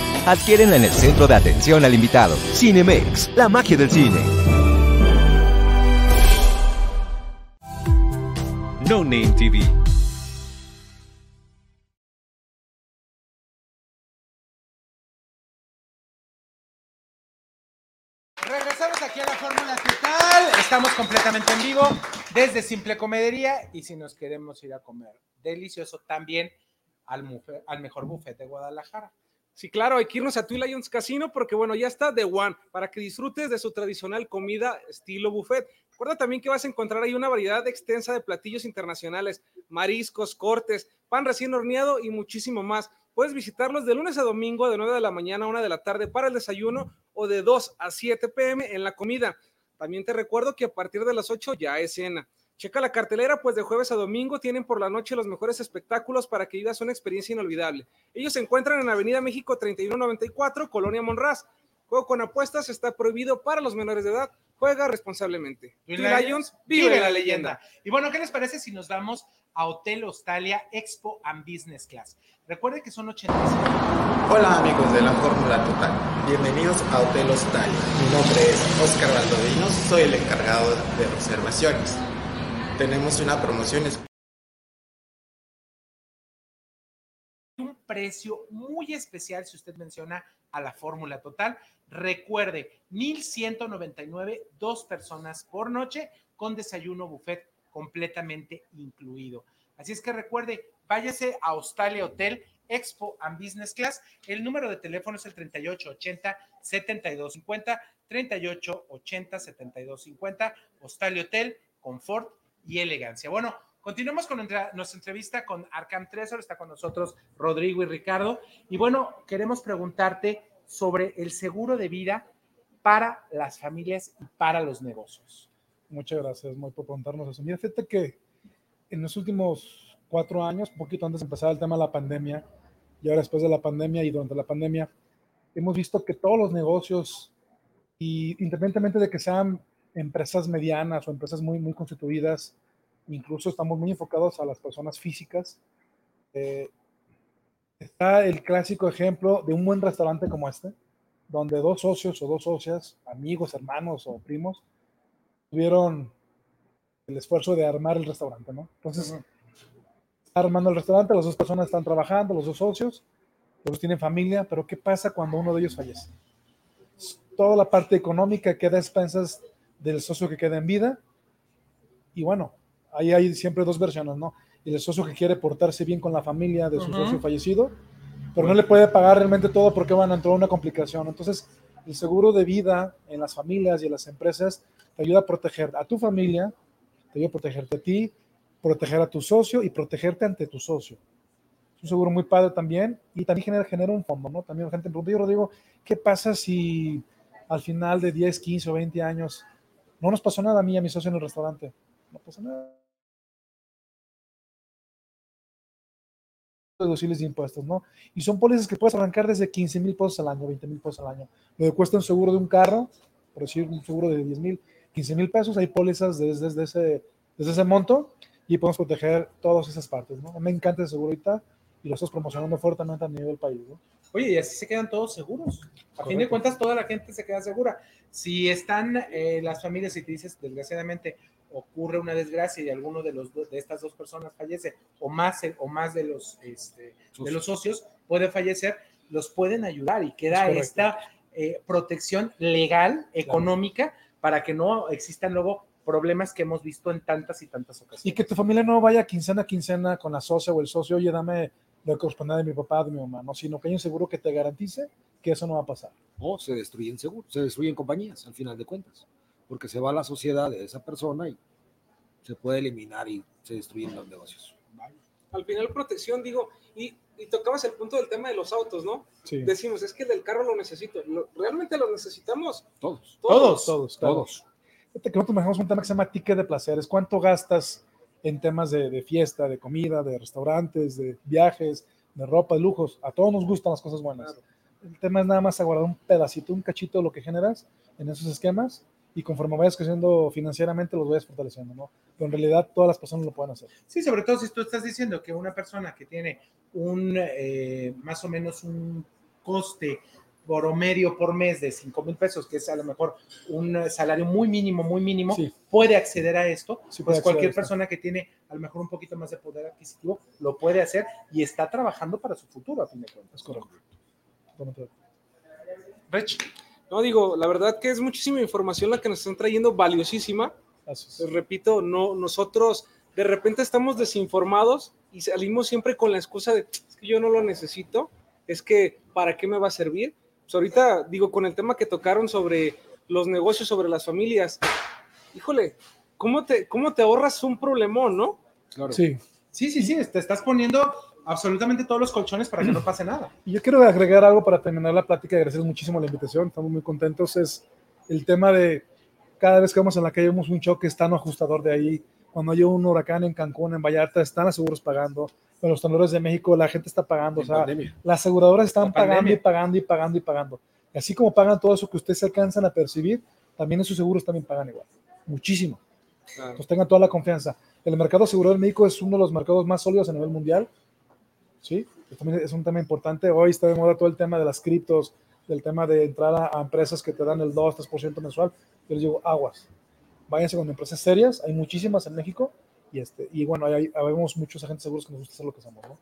Adquiérenla en el centro de atención al invitado. Cinemex, la magia del cine. No Name TV. Regresamos aquí a la Fórmula Total. Estamos completamente en vivo desde Simple Comedería y si nos queremos ir a comer delicioso también al, al mejor buffet de Guadalajara. Sí, claro, hay que irnos a Twin Lions Casino porque, bueno, ya está The One para que disfrutes de su tradicional comida estilo buffet. Recuerda también que vas a encontrar ahí una variedad extensa de platillos internacionales, mariscos, cortes, pan recién horneado y muchísimo más. Puedes visitarlos de lunes a domingo de 9 de la mañana a 1 de la tarde para el desayuno o de 2 a 7 pm en la comida. También te recuerdo que a partir de las 8 ya es cena. Checa la cartelera, pues de jueves a domingo tienen por la noche los mejores espectáculos para que vivas una experiencia inolvidable. Ellos se encuentran en Avenida México 3194, Colonia Monraz. Juego con apuestas está prohibido para los menores de edad. Juega responsablemente. Twin Lions, vive la leyenda. Y bueno, ¿qué les parece si nos vamos a Hotel Hostalia Expo and Business Class? Recuerden que son 85. Hola amigos de la Fórmula Total. Bienvenidos a Hotel Hostal. Mi nombre es Oscar Baldovino, soy el encargado de reservaciones. Tenemos una promoción un precio muy especial si usted menciona a la fórmula total. Recuerde, 1,199, dos personas por noche con desayuno buffet completamente incluido. Así es que recuerde, váyase a Australia Hotel Expo and Business Class. El número de teléfono es el 3880 7250 3880 7250 Australia Hotel, confort y elegancia. Bueno, continuamos con nuestra entrevista con Arcam Tresor. Está con nosotros Rodrigo y Ricardo. Y bueno, queremos preguntarte sobre el seguro de vida para las familias y para los negocios. Muchas gracias, Moy, por preguntarnos eso. Mira, fíjate que en los últimos cuatro años, un poquito antes de empezar el tema de la pandemia, y ahora después de la pandemia y durante la pandemia, hemos visto que todos los negocios, y independientemente de que sean empresas medianas o empresas muy, muy constituidas, incluso estamos muy enfocados a las personas físicas. eh, está el clásico ejemplo de un buen restaurante como este, donde dos socios o dos socias, amigos, hermanos o primos, tuvieron el esfuerzo de armar el restaurante, ¿no? Entonces, está armando el restaurante, las dos personas están trabajando, los dos socios, los dos tienen familia, pero ¿qué pasa cuando uno de ellos fallece? Toda la parte económica queda a expensas del socio que queda en vida, y bueno, ahí hay siempre dos versiones, ¿no? El socio que quiere portarse bien con la familia de su socio fallecido, pero no le puede pagar realmente todo porque van a entrar en una complicación. Entonces, el seguro de vida en las familias y en las empresas te ayuda a proteger a tu familia, te ayuda a protegerte a ti, proteger a tu socio y protegerte ante tu socio. Es un seguro muy padre también y también genera, genera un fondo, ¿no? También gente me pregunta, "Oye, Rodrigo, ¿qué pasa si al final de 10, 15 o 20 años no nos pasó nada a mí y a mi socio en el restaurante? No pasa nada. deducibles de impuestos, ¿no? Y son pólizas que puedes arrancar desde 15 mil pesos al año, 20 mil pesos al año. Lo que cuesta un seguro de un carro, por decir un seguro de 10 mil, 15 mil pesos, hay pólizas desde, ese, desde ese monto y podemos proteger todas esas partes, ¿no? Me encanta el seguro ahorita y lo estás promocionando fuertemente a nivel país, ¿no? Oye, y así se quedan todos seguros. A fin de cuentas, toda la gente se queda segura. Si están eh, las familias y te dices, desgraciadamente, ocurre una desgracia y alguno de los de estas dos personas fallece o más o más de los este, de los socios puede fallecer, los pueden ayudar y queda Es esta eh, protección legal, económica, para que no existan luego problemas que hemos visto en tantas y tantas ocasiones. Y que tu familia no vaya quincena a quincena con la socia o el socio, oye, dame lo que corresponde de mi papá, de mi mamá, no, sino que hay un seguro que te garantice que eso no va a pasar. O se destruyen seguros, se destruyen compañías al final de cuentas, porque se va la sociedad de esa persona y se puede eliminar y se destruyen los negocios. Al final protección, digo, y, y tocabas el punto del tema de los autos, ¿no? Sí. Decimos, es que el del carro lo necesito. Lo- ¿Realmente lo necesitamos? Todos. Todos, todos, Todos. todos. Fíjate que nosotros manejamos un tema que se llama ticket de placeres. ¿Cuánto gastas en temas de, de fiesta, de comida, de restaurantes, de viajes, de ropa, de lujos? A todos nos gustan las cosas buenas. El tema es nada más aguardar un pedacito, un cachito de lo que generas en esos esquemas y conforme vayas creciendo financieramente los vayas fortaleciendo, ¿no? Pero en realidad todas las personas lo pueden hacer. Sí, sobre todo si tú estás diciendo que una persona que tiene un eh, más o menos un coste promedio por mes de 5 mil pesos, que es a lo mejor un eh, salario muy mínimo, muy mínimo, Sí. puede acceder a esto, Sí, pues cualquier esto. persona que tiene a lo mejor un poquito más de poder adquisitivo lo puede hacer y está trabajando para su futuro, a fin de cuentas. Es correcto. Rich. No, digo, la verdad que es muchísima información la que nos están trayendo, valiosísima. Les repito, no, nosotros de repente estamos desinformados y salimos siempre con la excusa de, es que yo no lo necesito, es que, ¿para qué me va a servir? Pues ahorita, digo, con el tema que tocaron sobre los negocios, sobre las familias, híjole, ¿cómo te, cómo te ahorras un problemón, no? Claro. Sí. Sí, sí, sí, te estás poniendo absolutamente todos los colchones para que no pase nada. <clears throat> Y yo quiero agregar algo para terminar la plática, agradecer muchísimo la invitación, estamos muy contentos, es el tema de cada vez que vamos en la calle vemos un choque, está un ajustador de ahí, cuando hay un huracán en Cancún, en Vallarta, están los seguros pagando, con los temblores de México la gente está pagando, o sea, pandemia. las aseguradoras están La pagando pandemia. y pagando y pagando y pagando. Y así como pagan todo eso que ustedes se alcanzan a percibir, también esos seguros también pagan igual, muchísimo. Entonces tengan toda la confianza. El mercado asegurador en México es uno de los mercados más sólidos a nivel mundial. ¿sí? También es un tema importante. Hoy está de moda todo el tema de las criptos, del tema de entrar a, a empresas que te dan el 2, 3% mensual, yo les digo, aguas, váyanse con empresas serias, hay muchísimas en México, y, este, y bueno, hay, habemos muchos agentes seguros que nos gusta hacer lo que hacemos, ¿no?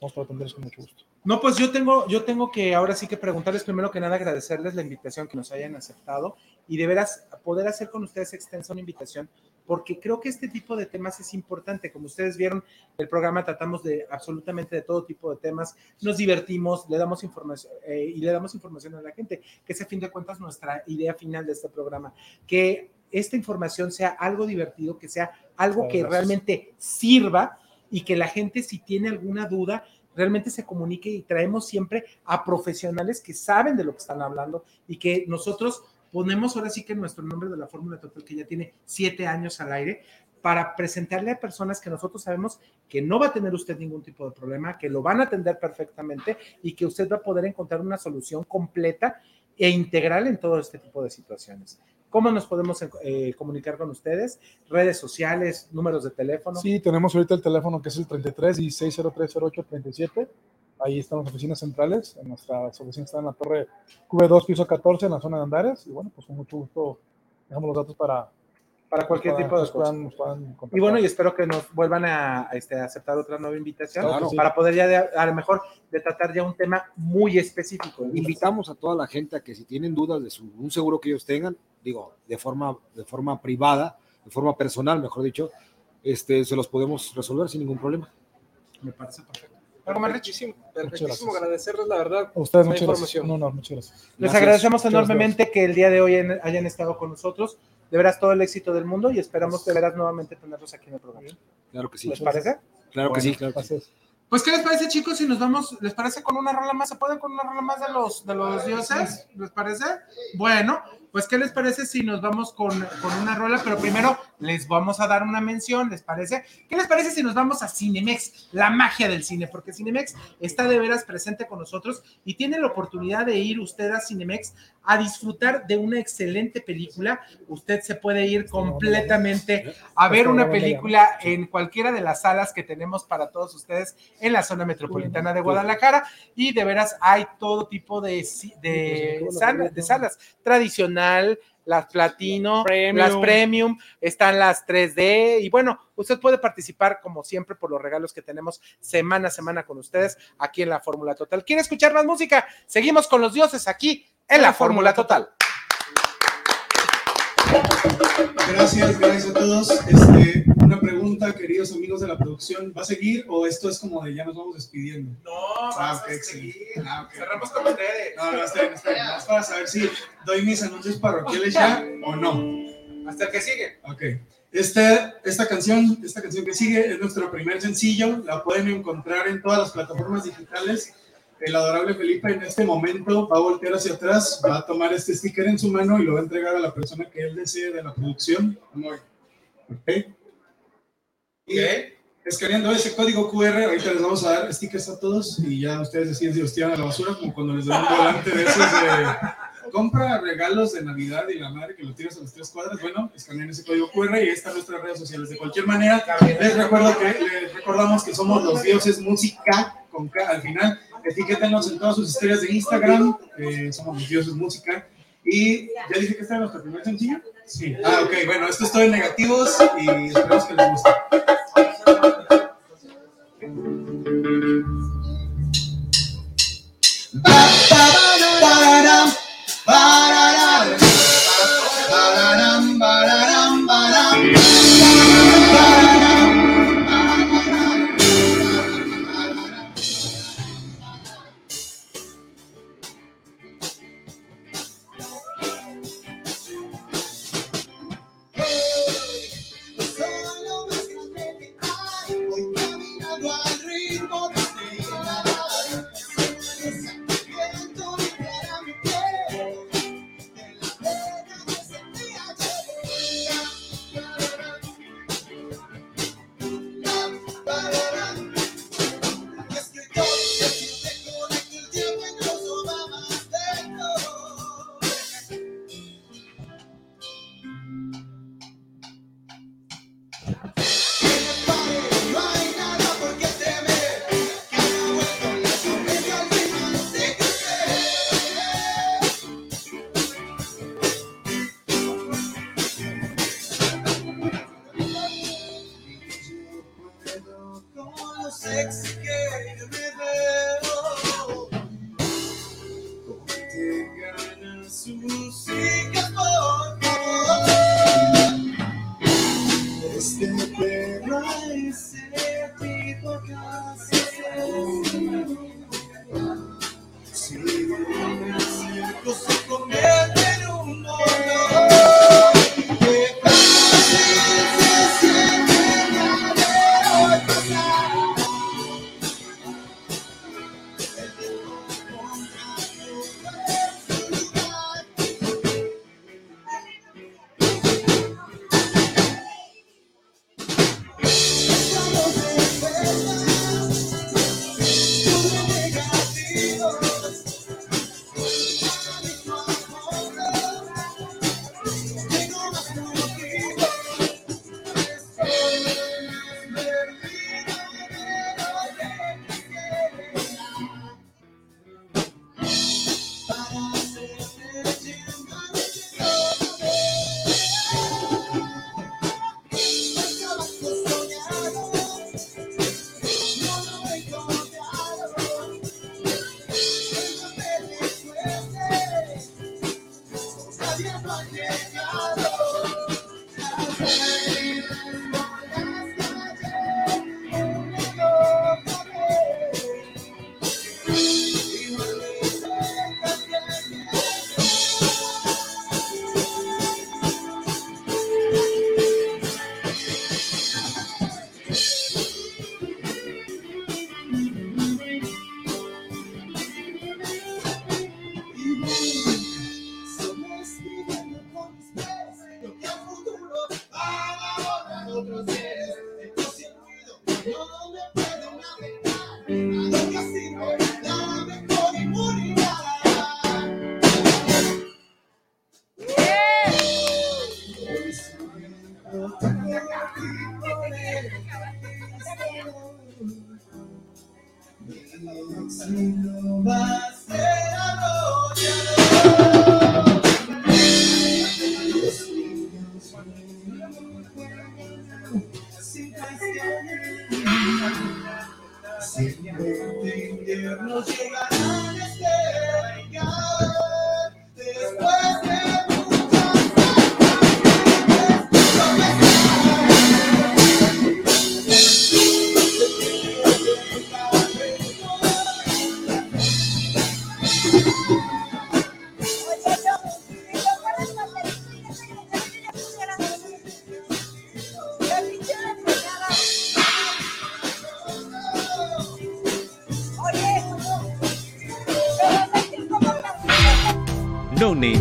Vamos para atenderles con mucho gusto. No, pues yo tengo, yo tengo que ahora sí que preguntarles primero que nada, agradecerles la invitación que nos hayan aceptado y de veras poder hacer con ustedes extensa una invitación, porque creo que este tipo de temas es importante. Como ustedes vieron, el programa tratamos de absolutamente de todo tipo de temas, nos divertimos, le damos información eh, y le damos información a la gente, que es a fin de cuentas nuestra idea final de este programa, que esta información sea algo divertido, que sea algo que realmente sirva y que la gente si tiene alguna duda realmente se comunique y traemos siempre a profesionales que saben de lo que están hablando y que nosotros ponemos ahora sí que nuestro nombre de la Fórmula Total, que ya tiene siete años al aire, para presentarle a personas que nosotros sabemos que no va a tener usted ningún tipo de problema, que lo van a atender perfectamente y que usted va a poder encontrar una solución completa e integral en todo este tipo de situaciones. ¿Cómo nos podemos eh, comunicar con ustedes? Redes sociales, números de teléfono. Sí, tenemos ahorita el teléfono que es el 33 160308 37. Ahí están las oficinas centrales. En nuestras oficinas están en la torre Q2, piso 14, en la zona de Andares. Y bueno, pues con mucho gusto dejamos los datos para, para cualquier para- tipo de nos cosa. puedan- puedan. Y bueno, y espero que nos vuelvan a, a, este, a aceptar otra nueva invitación Claro que sí. para poder ya de- a lo mejor de tratar ya un tema muy específico. Invitamos a toda la gente a que si tienen dudas de su- un seguro que ellos tengan, digo, de forma, de forma privada, de forma personal, mejor dicho, este, se los podemos resolver sin ningún problema. Me parece perfecto. Algo más richísimo, perfectísimo, gracias. agradecerles la verdad. A ustedes, la muchas gracias. información. Un honor, muchas gracias. Les Gracias. agradecemos enormemente que el día de hoy hayan estado con nosotros. De veras todo el éxito del mundo y esperamos de veras nuevamente tenerlos aquí en el programa. Claro que sí. ¿Les parece? Claro que sí, claro que sí. Pues, ¿qué les parece, chicos? Si nos vamos, ¿les parece con una rola más? ¿Se pueden con una rola más de los, de los dioses? ¿Les parece? Bueno, pues, ¿qué les parece si nos vamos con, con una rola? Pero primero les vamos a dar una mención, ¿les parece? ¿Qué les parece si nos vamos a Cinemex, la magia del cine? Porque Cinemex está de veras presente con nosotros y tiene la oportunidad de ir usted a Cinemex a disfrutar de una excelente película. Usted se puede ir completamente a ver una película en cualquiera de las salas que tenemos para todos ustedes en la zona metropolitana de Guadalajara y de veras hay todo tipo de, de salas tradicional, las platino, Premium. las premium, están las 3D y bueno, usted puede participar como siempre por los regalos que tenemos semana a semana con ustedes aquí en la Fórmula Total. ¿Quiere escuchar más música? Seguimos con los dioses aquí en la Fórmula Total. Gracias, gracias a todos. Este, una pregunta, queridos amigos de la producción, ¿va a seguir o esto es como de ya nos vamos despidiendo? No, ah, ok, excelente. Ah, ok. Cerramos con ustedes. No, no, está bien, está bien. Más para saber si doy mis anuncios parroquiales ya o no. Hasta el que sigue. Ok. Este, esta canción, esta canción que sigue es nuestro primer sencillo. La pueden encontrar en todas las plataformas digitales. El adorable Felipe en este momento va a voltear hacia atrás, va a tomar este sticker en su mano y lo va a entregar a la persona que él desee de la producción. Amor. Ok. Y escaneando ese código QR, ahorita les vamos a dar stickers a todos y ya ustedes deciden si los tiran a la basura, como cuando les dan un volante de esos de compra regalos de Navidad y la madre que lo tiras a las tres cuadras. Bueno, escanean ese código QR y ahí están nuestras redes sociales. De cualquier manera, les recuerdo que les recordamos que somos los dioses música con K al final. Etiquétenos en todas sus historias de Instagram. eh, somos los dioses música. Y ya dije que este era nuestro primer sencillo. Sí. Ah, ok. Bueno, esto es todo en negativos y esperamos que les guste. Caminando al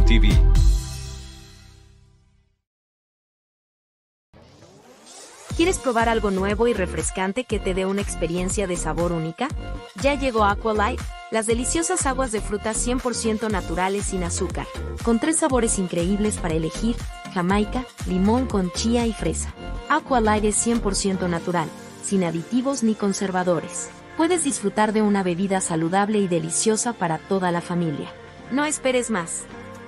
TV. ¿Quieres probar algo nuevo y refrescante que te dé una experiencia de sabor única? Ya llegó Aqualight, las deliciosas aguas de frutas 100% naturales sin azúcar, con tres sabores increíbles para elegir, jamaica, limón con chía y fresa. Aqualight es 100% natural, sin aditivos ni conservadores. Puedes disfrutar de una bebida saludable y deliciosa para toda la familia. No esperes más.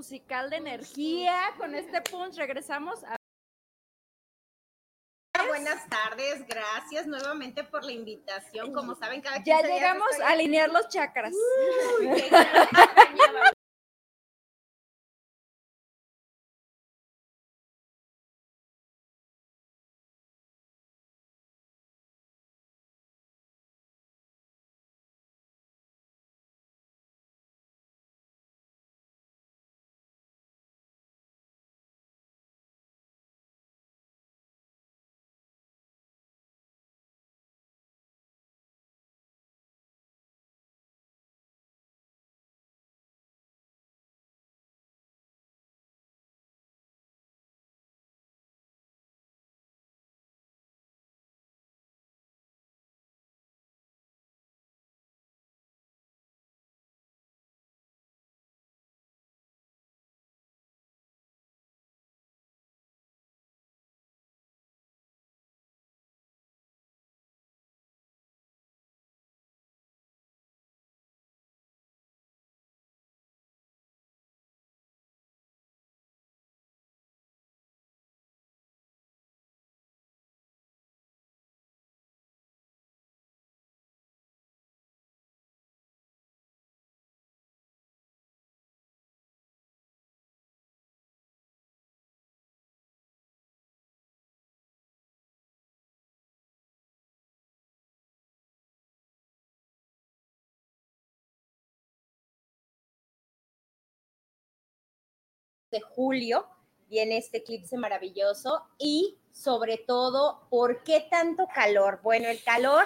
Musical de energía, con este punch, regresamos a... Buenas tardes, gracias nuevamente por la invitación. Como saben, cada Ya 15 días llegamos a alinear los chakras. Uy, <laughs> de julio viene este eclipse maravilloso y sobre todo, ¿por qué tanto calor? Bueno, el calor,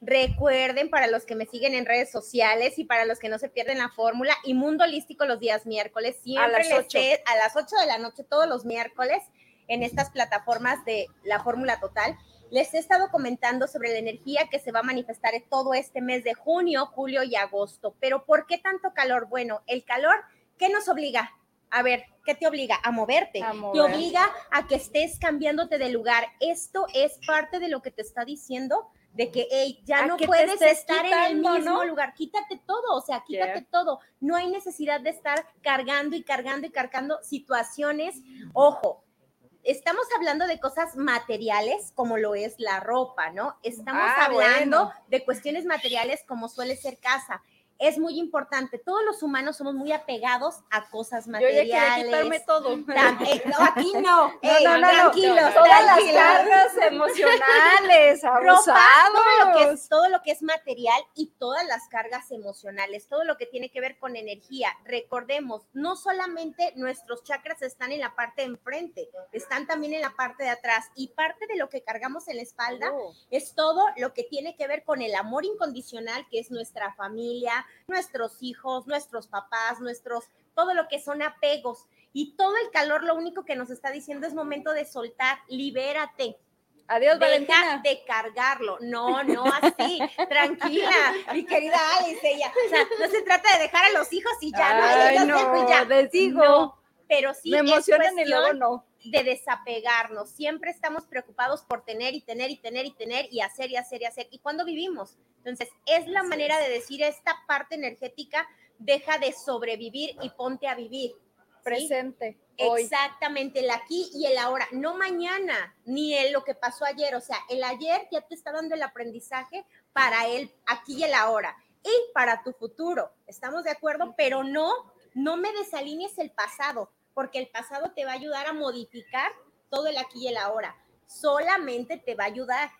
recuerden para los que me siguen en redes sociales y para los que no se pierden la fórmula, y Mundo Holístico los días miércoles, siempre las les ocho. sé- a las 8 de la noche todos los miércoles en estas plataformas de la fórmula total. Les he estado comentando sobre la energía que se va a manifestar en todo este mes de junio, julio y agosto. Pero ¿por qué tanto calor? Bueno, el calor, ¿qué nos obliga? A ver, ¿qué te obliga? A moverte. A Te obliga a que estés cambiándote de lugar. Esto es parte de lo que te está diciendo de que hey, ya no puedes estar en el mismo ¿no? lugar. Quítate todo, o sea, quítate Yeah. todo. No hay necesidad de estar cargando y cargando y cargando situaciones. Ojo, estamos hablando de cosas materiales como lo es la ropa, ¿no? Estamos Ah, hablando bueno. de cuestiones materiales como suele ser casa. Es muy importante. Todos los humanos somos muy apegados a cosas Yo ya materiales. quitarme todo. <laughs> Eh, no, aquí no. No, Ey, no, no, tranquilos, Todas las cargas emocionales, <laughs> Ropa, todo lo, que es, todo lo que es material y todas las cargas emocionales, todo lo que tiene que ver con energía. Recordemos, no solamente nuestros chakras están en la parte de enfrente, están también en la parte de atrás y parte de lo que cargamos en la espalda Oh. es todo lo que tiene que ver con el amor incondicional, que es nuestra familia, nuestros hijos, nuestros papás, nuestros, todo lo que son apegos. Y todo el calor lo único que nos está diciendo es momento de soltar, libérate. Adiós, Deja Valentina. de cargarlo. No, <laughs> no así. Tranquila, mi querida Alice. Ella, o sea, no se trata de dejar a los hijos y ya, no, Ay, y ya. les digo. No, pero sí Me emocionan y luego no. De desapegarnos. Siempre estamos preocupados por tener y tener y tener y tener y hacer y hacer y hacer. ¿Y cuándo vivimos? Entonces, es la manera de decir esta parte energética, deja de sobrevivir y ponte a vivir. ¿sí? Presente. Hoy. Exactamente, el aquí y el ahora, no mañana, ni el lo que pasó ayer. O sea, el ayer ya te está dando el aprendizaje para el aquí y el ahora y para tu futuro. ¿Estamos de acuerdo? Pero no, no me desalinees el pasado, porque el pasado te va a ayudar a modificar todo el aquí y el ahora. Solamente te va a ayudar.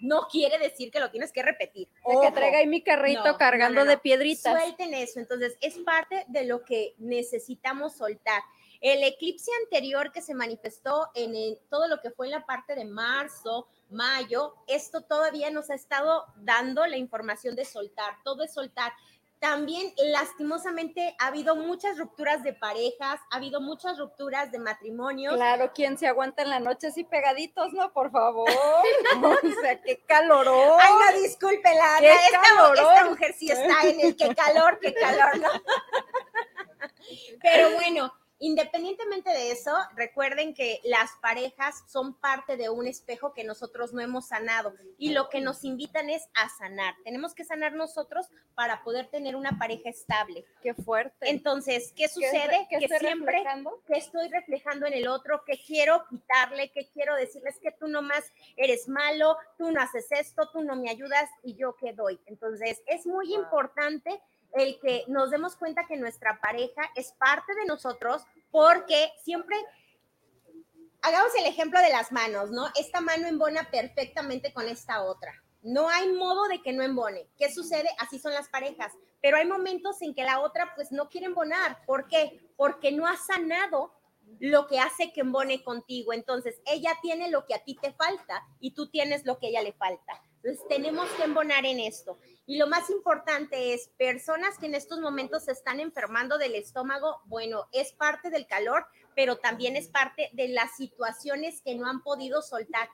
No quiere decir que lo tienes que repetir. De que traiga ahí mi carrito No, cargando no, no, de piedritas. Suelten eso. Entonces, es parte de lo que necesitamos soltar. El eclipse anterior que se manifestó en el- todo lo que fue en la parte de marzo, mayo, esto todavía nos ha estado dando la información de soltar, todo es soltar. También, lastimosamente, ha habido muchas rupturas de parejas, ha habido muchas rupturas de matrimonios. Claro, ¿quién se aguanta en la noche así pegaditos, no? Por favor. <laughs> o sea, qué calorón. Ay, no, discúlpela, Qué esta, mu- esta calorón. mujer sí está en el qué calor, qué calor, ¿no? <laughs> Pero bueno, Independientemente de eso, recuerden que las parejas son parte de un espejo que nosotros no hemos sanado y lo que nos invitan es a sanar. Tenemos que sanar nosotros para poder tener una pareja estable. Qué fuerte. Entonces, ¿qué ¿Qué sucede? qué que siempre reflejando? que estoy reflejando en el otro, que quiero quitarle, que quiero decirles que tú nomás eres malo, tú no haces esto, tú no me ayudas y yo qué doy. Entonces, es muy importante el que nos demos cuenta que nuestra pareja es parte de nosotros porque siempre hagamos el ejemplo de las manos, ¿no? Esta mano embona perfectamente con esta otra. No hay modo de que no embone. ¿Qué sucede? Así son las parejas. Pero hay momentos en que la otra pues no quiere embonar. ¿Por qué? Porque no ha sanado lo que hace que embone contigo. Entonces, ella tiene lo que a ti te falta y tú tienes lo que a ella le falta. Tenemos que embonar en esto. Y lo más importante es, personas que en estos momentos se están enfermando del estómago, bueno, es parte del calor, pero también es parte de las situaciones que no han podido soltar.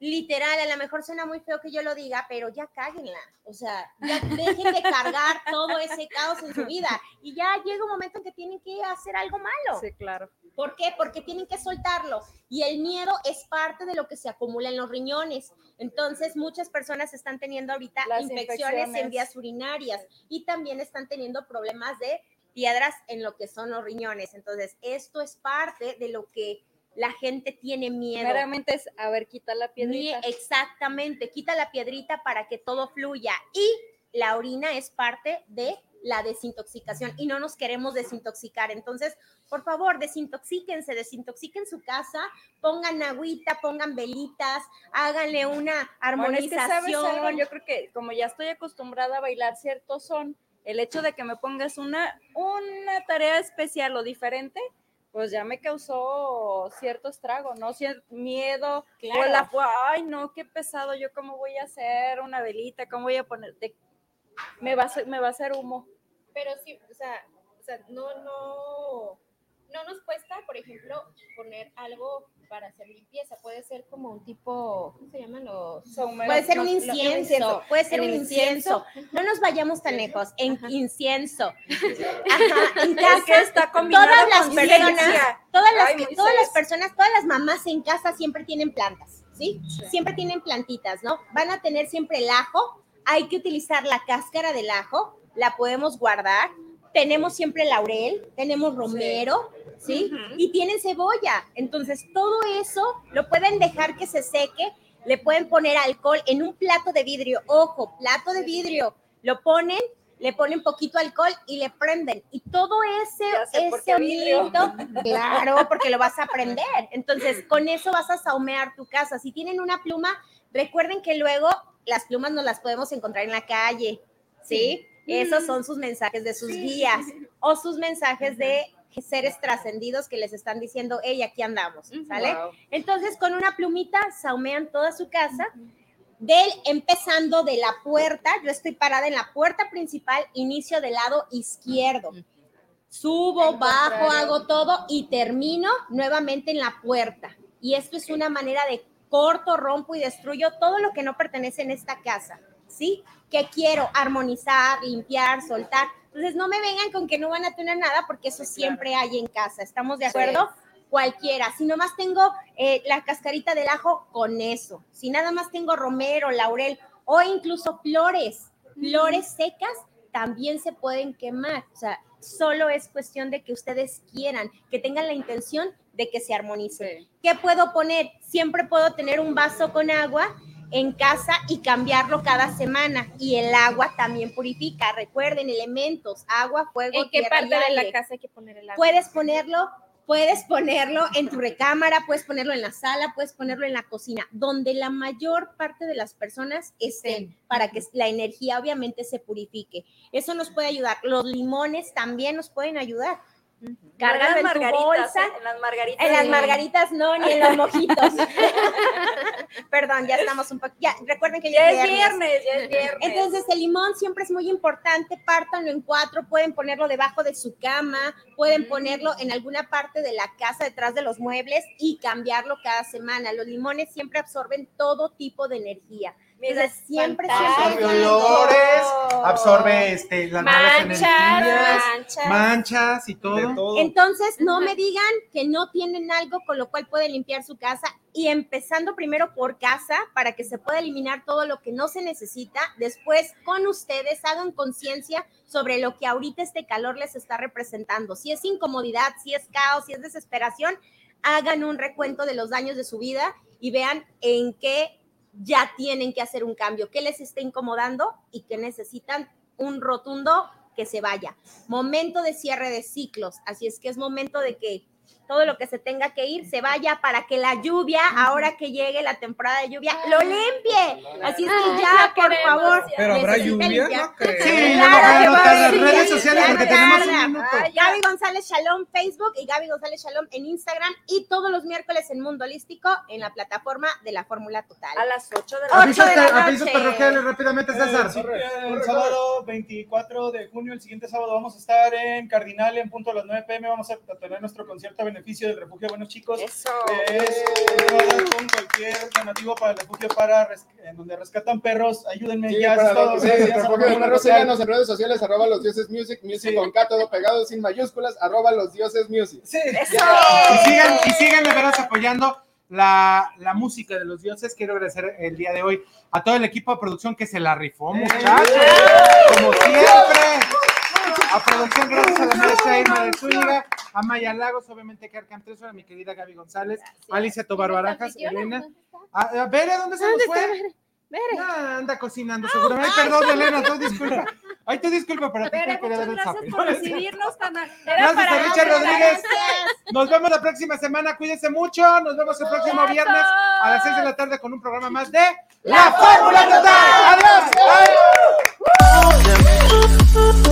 Literal, a lo mejor suena muy feo que yo lo diga, pero ya cáguenla. O sea, ya dejen de cargar <laughs> todo ese caos en su vida. Y ya llega un momento en que tienen que hacer algo malo. Sí, claro. ¿Por qué? Porque tienen que soltarlo. Y el miedo es parte de lo que se acumula en los riñones. Entonces, muchas personas están teniendo ahorita infecciones en vías urinarias y también están teniendo problemas de piedras en lo que son los riñones. Entonces, esto es parte de lo que la gente tiene miedo. Meramente es, a ver, quita la piedrita. exactamente, quita la piedrita para que todo fluya. Y la orina es parte de la desintoxicación y no nos queremos desintoxicar. Entonces, por favor, desintoxíquense, desintoxiquen su casa, pongan agüita, pongan velitas, háganle una Bueno, es que, ¿sabes armonización. algo? Yo creo que como ya estoy acostumbrada a bailar cierto son, el hecho de que me pongas una, una tarea especial o diferente, pues ya me causó cierto estrago, ¿no? Cier- miedo, Claro. o la, ay, no, qué pesado, yo cómo voy a hacer una velita, cómo voy a poner, de- me, va a me va a hacer humo. Pero sí, o sea, o sea, no, no, no nos cuesta, por ejemplo, poner algo para hacer limpieza. Puede ser como un tipo, ¿cómo se llaman los? Puede ser un incienso, puede ser un incienso. No nos vayamos tan lejos, en incienso. <laughs> Ajá, en Es casa, que está combinado todas las con personas, todas las, Ay, todas las personas, todas las mamás en casa siempre tienen plantas, ¿sí? Siempre tienen plantitas, ¿no? Van a tener siempre el ajo, hay que utilizar la cáscara del ajo, la podemos guardar. Tenemos siempre laurel, tenemos romero, ¿sí? Y tienen cebolla. Entonces, todo eso lo pueden dejar que se seque, le pueden poner alcohol en un plato de vidrio. Ojo, plato de vidrio. Lo ponen, le ponen poquito alcohol y le prenden. Y todo ese, ese humito, claro, porque lo vas a prender. Entonces, con eso vas a saumear tu casa. Si tienen una pluma, recuerden que luego las plumas no las podemos encontrar en la calle, ¿sí? Esos son sus mensajes de sus guías o sus mensajes de seres trascendidos que les están diciendo, hey, aquí andamos, ¿sale? Wow. Entonces, con una plumita saumean toda su casa. Del, empezando de la puerta, yo estoy parada en la puerta principal, inicio del lado izquierdo. Subo, bajo, hago todo y termino nuevamente en la puerta. Y esto es una manera de corto, rompo y destruyo todo lo que no pertenece en esta casa, ¿sí? Que quiero armonizar, limpiar, soltar. Entonces, no me vengan con que no van a tener nada porque eso siempre hay en casa. ¿Estamos de Sí. acuerdo? Cualquiera. Si nomás tengo eh, la cascarita del ajo, con eso. Si nada más tengo romero, laurel o incluso flores, flores secas, también se pueden quemar. O sea, solo es cuestión de que ustedes quieran, que tengan la intención de que se armonice. ¿Qué puedo poner? Siempre puedo tener un vaso con agua en casa y cambiarlo cada semana. Y el agua también purifica. Recuerden, elementos, agua, fuego, ¿En qué tierra parte y de la casa hay que poner el agua? Puedes ponerlo, puedes ponerlo en tu recámara, puedes ponerlo en la sala, puedes ponerlo en la cocina, donde la mayor parte de las personas estén, para que la energía obviamente se purifique. Eso nos puede ayudar. Los limones también nos pueden ayudar. Cárgalo en las tu margaritas, bolsa. ¿eh? En las margaritas. En las margaritas no, ni en los mojitos. <laughs> Perdón, ya estamos un poco. Ya, recuerden que Ya es viernes, ya es viernes. Entonces, el limón siempre es muy importante. Pártanlo en cuatro. Pueden ponerlo debajo de su cama, pueden ponerlo en alguna parte de la casa, detrás de los muebles y cambiarlo cada semana. Los limones siempre absorben todo tipo de energía. Entonces, siempre, Absorbe siempre. olores, absorbe este, las malas Manchas, energías, manchas. manchas y todo. Entonces, no me digan que no tienen algo con lo cual pueden limpiar su casa y empezando primero por casa para que se pueda eliminar todo lo que no se necesita. Después, con ustedes, hagan conciencia sobre lo que ahorita este calor les está representando. Si es incomodidad, si es caos, si es desesperación, hagan un recuento de los daños de su vida y vean en qué ya tienen que hacer un cambio, qué les está incomodando y que necesitan un rotundo que se vaya. Momento de cierre de ciclos, así es que es momento de que todo lo que se tenga que ir se vaya para que la lluvia, ahora que llegue la temporada de lluvia, lo limpie. Así es que Ay, ya, por queremos. favor. Pero habrá lluvia, no creo. Sí, Claro no, haber Redes sociales, porque tenemos un minuto. Ay, Gaby González Shalom Facebook y Gaby González Shalom en Instagram y todos los miércoles en Mundo Holístico en la plataforma de la Fórmula Total. A las 8 de la Avisos, Ocho de la avisos noche. parroquiales rápidamente, César. Eh, el sábado 24 de junio, el siguiente sábado, vamos a estar en Cardinal en punto a las 9 pm. Vamos a tener nuestro concierto a beneficio del Refugio Buenos Chicos. Eso. Es con cualquier donativo para el refugio para res- en donde rescatan perros. Ayúdenme Sí, ya. para es todo. lo que sí, Total. síganos en redes sociales, arroba los dioses music, music con K, todo pegado sin mayúsculas, arroba los dioses music. Sí. Y sigan, y sigan de veras apoyando la, la música de los dioses. Quiero agradecer el día de hoy a todo el equipo de producción que se la rifó, muchachos. Como siempre. A producción, gracias a la maestra Irma de Zúñiga, a Maya Lagos, obviamente que Arcanteso, a mi querida Gaby González, Alicia Tobar Barajas, Elena. A, a Bere, ¿dónde se nos ¿Dónde fue? Ah, anda cocinando, seguramente. Ay, perdón, Elena, tú disculpa. Ay, tú disculpa, pero te quería dar el gracias zape. por recibirnos tan <laughs> Gracias para a Richard Rodríguez. gracias. Nos vemos la próxima semana. Cuídense mucho. Nos vemos el próximo viernes a las 6 de la tarde con un programa más de La Fórmula Total. Adiós. Bye.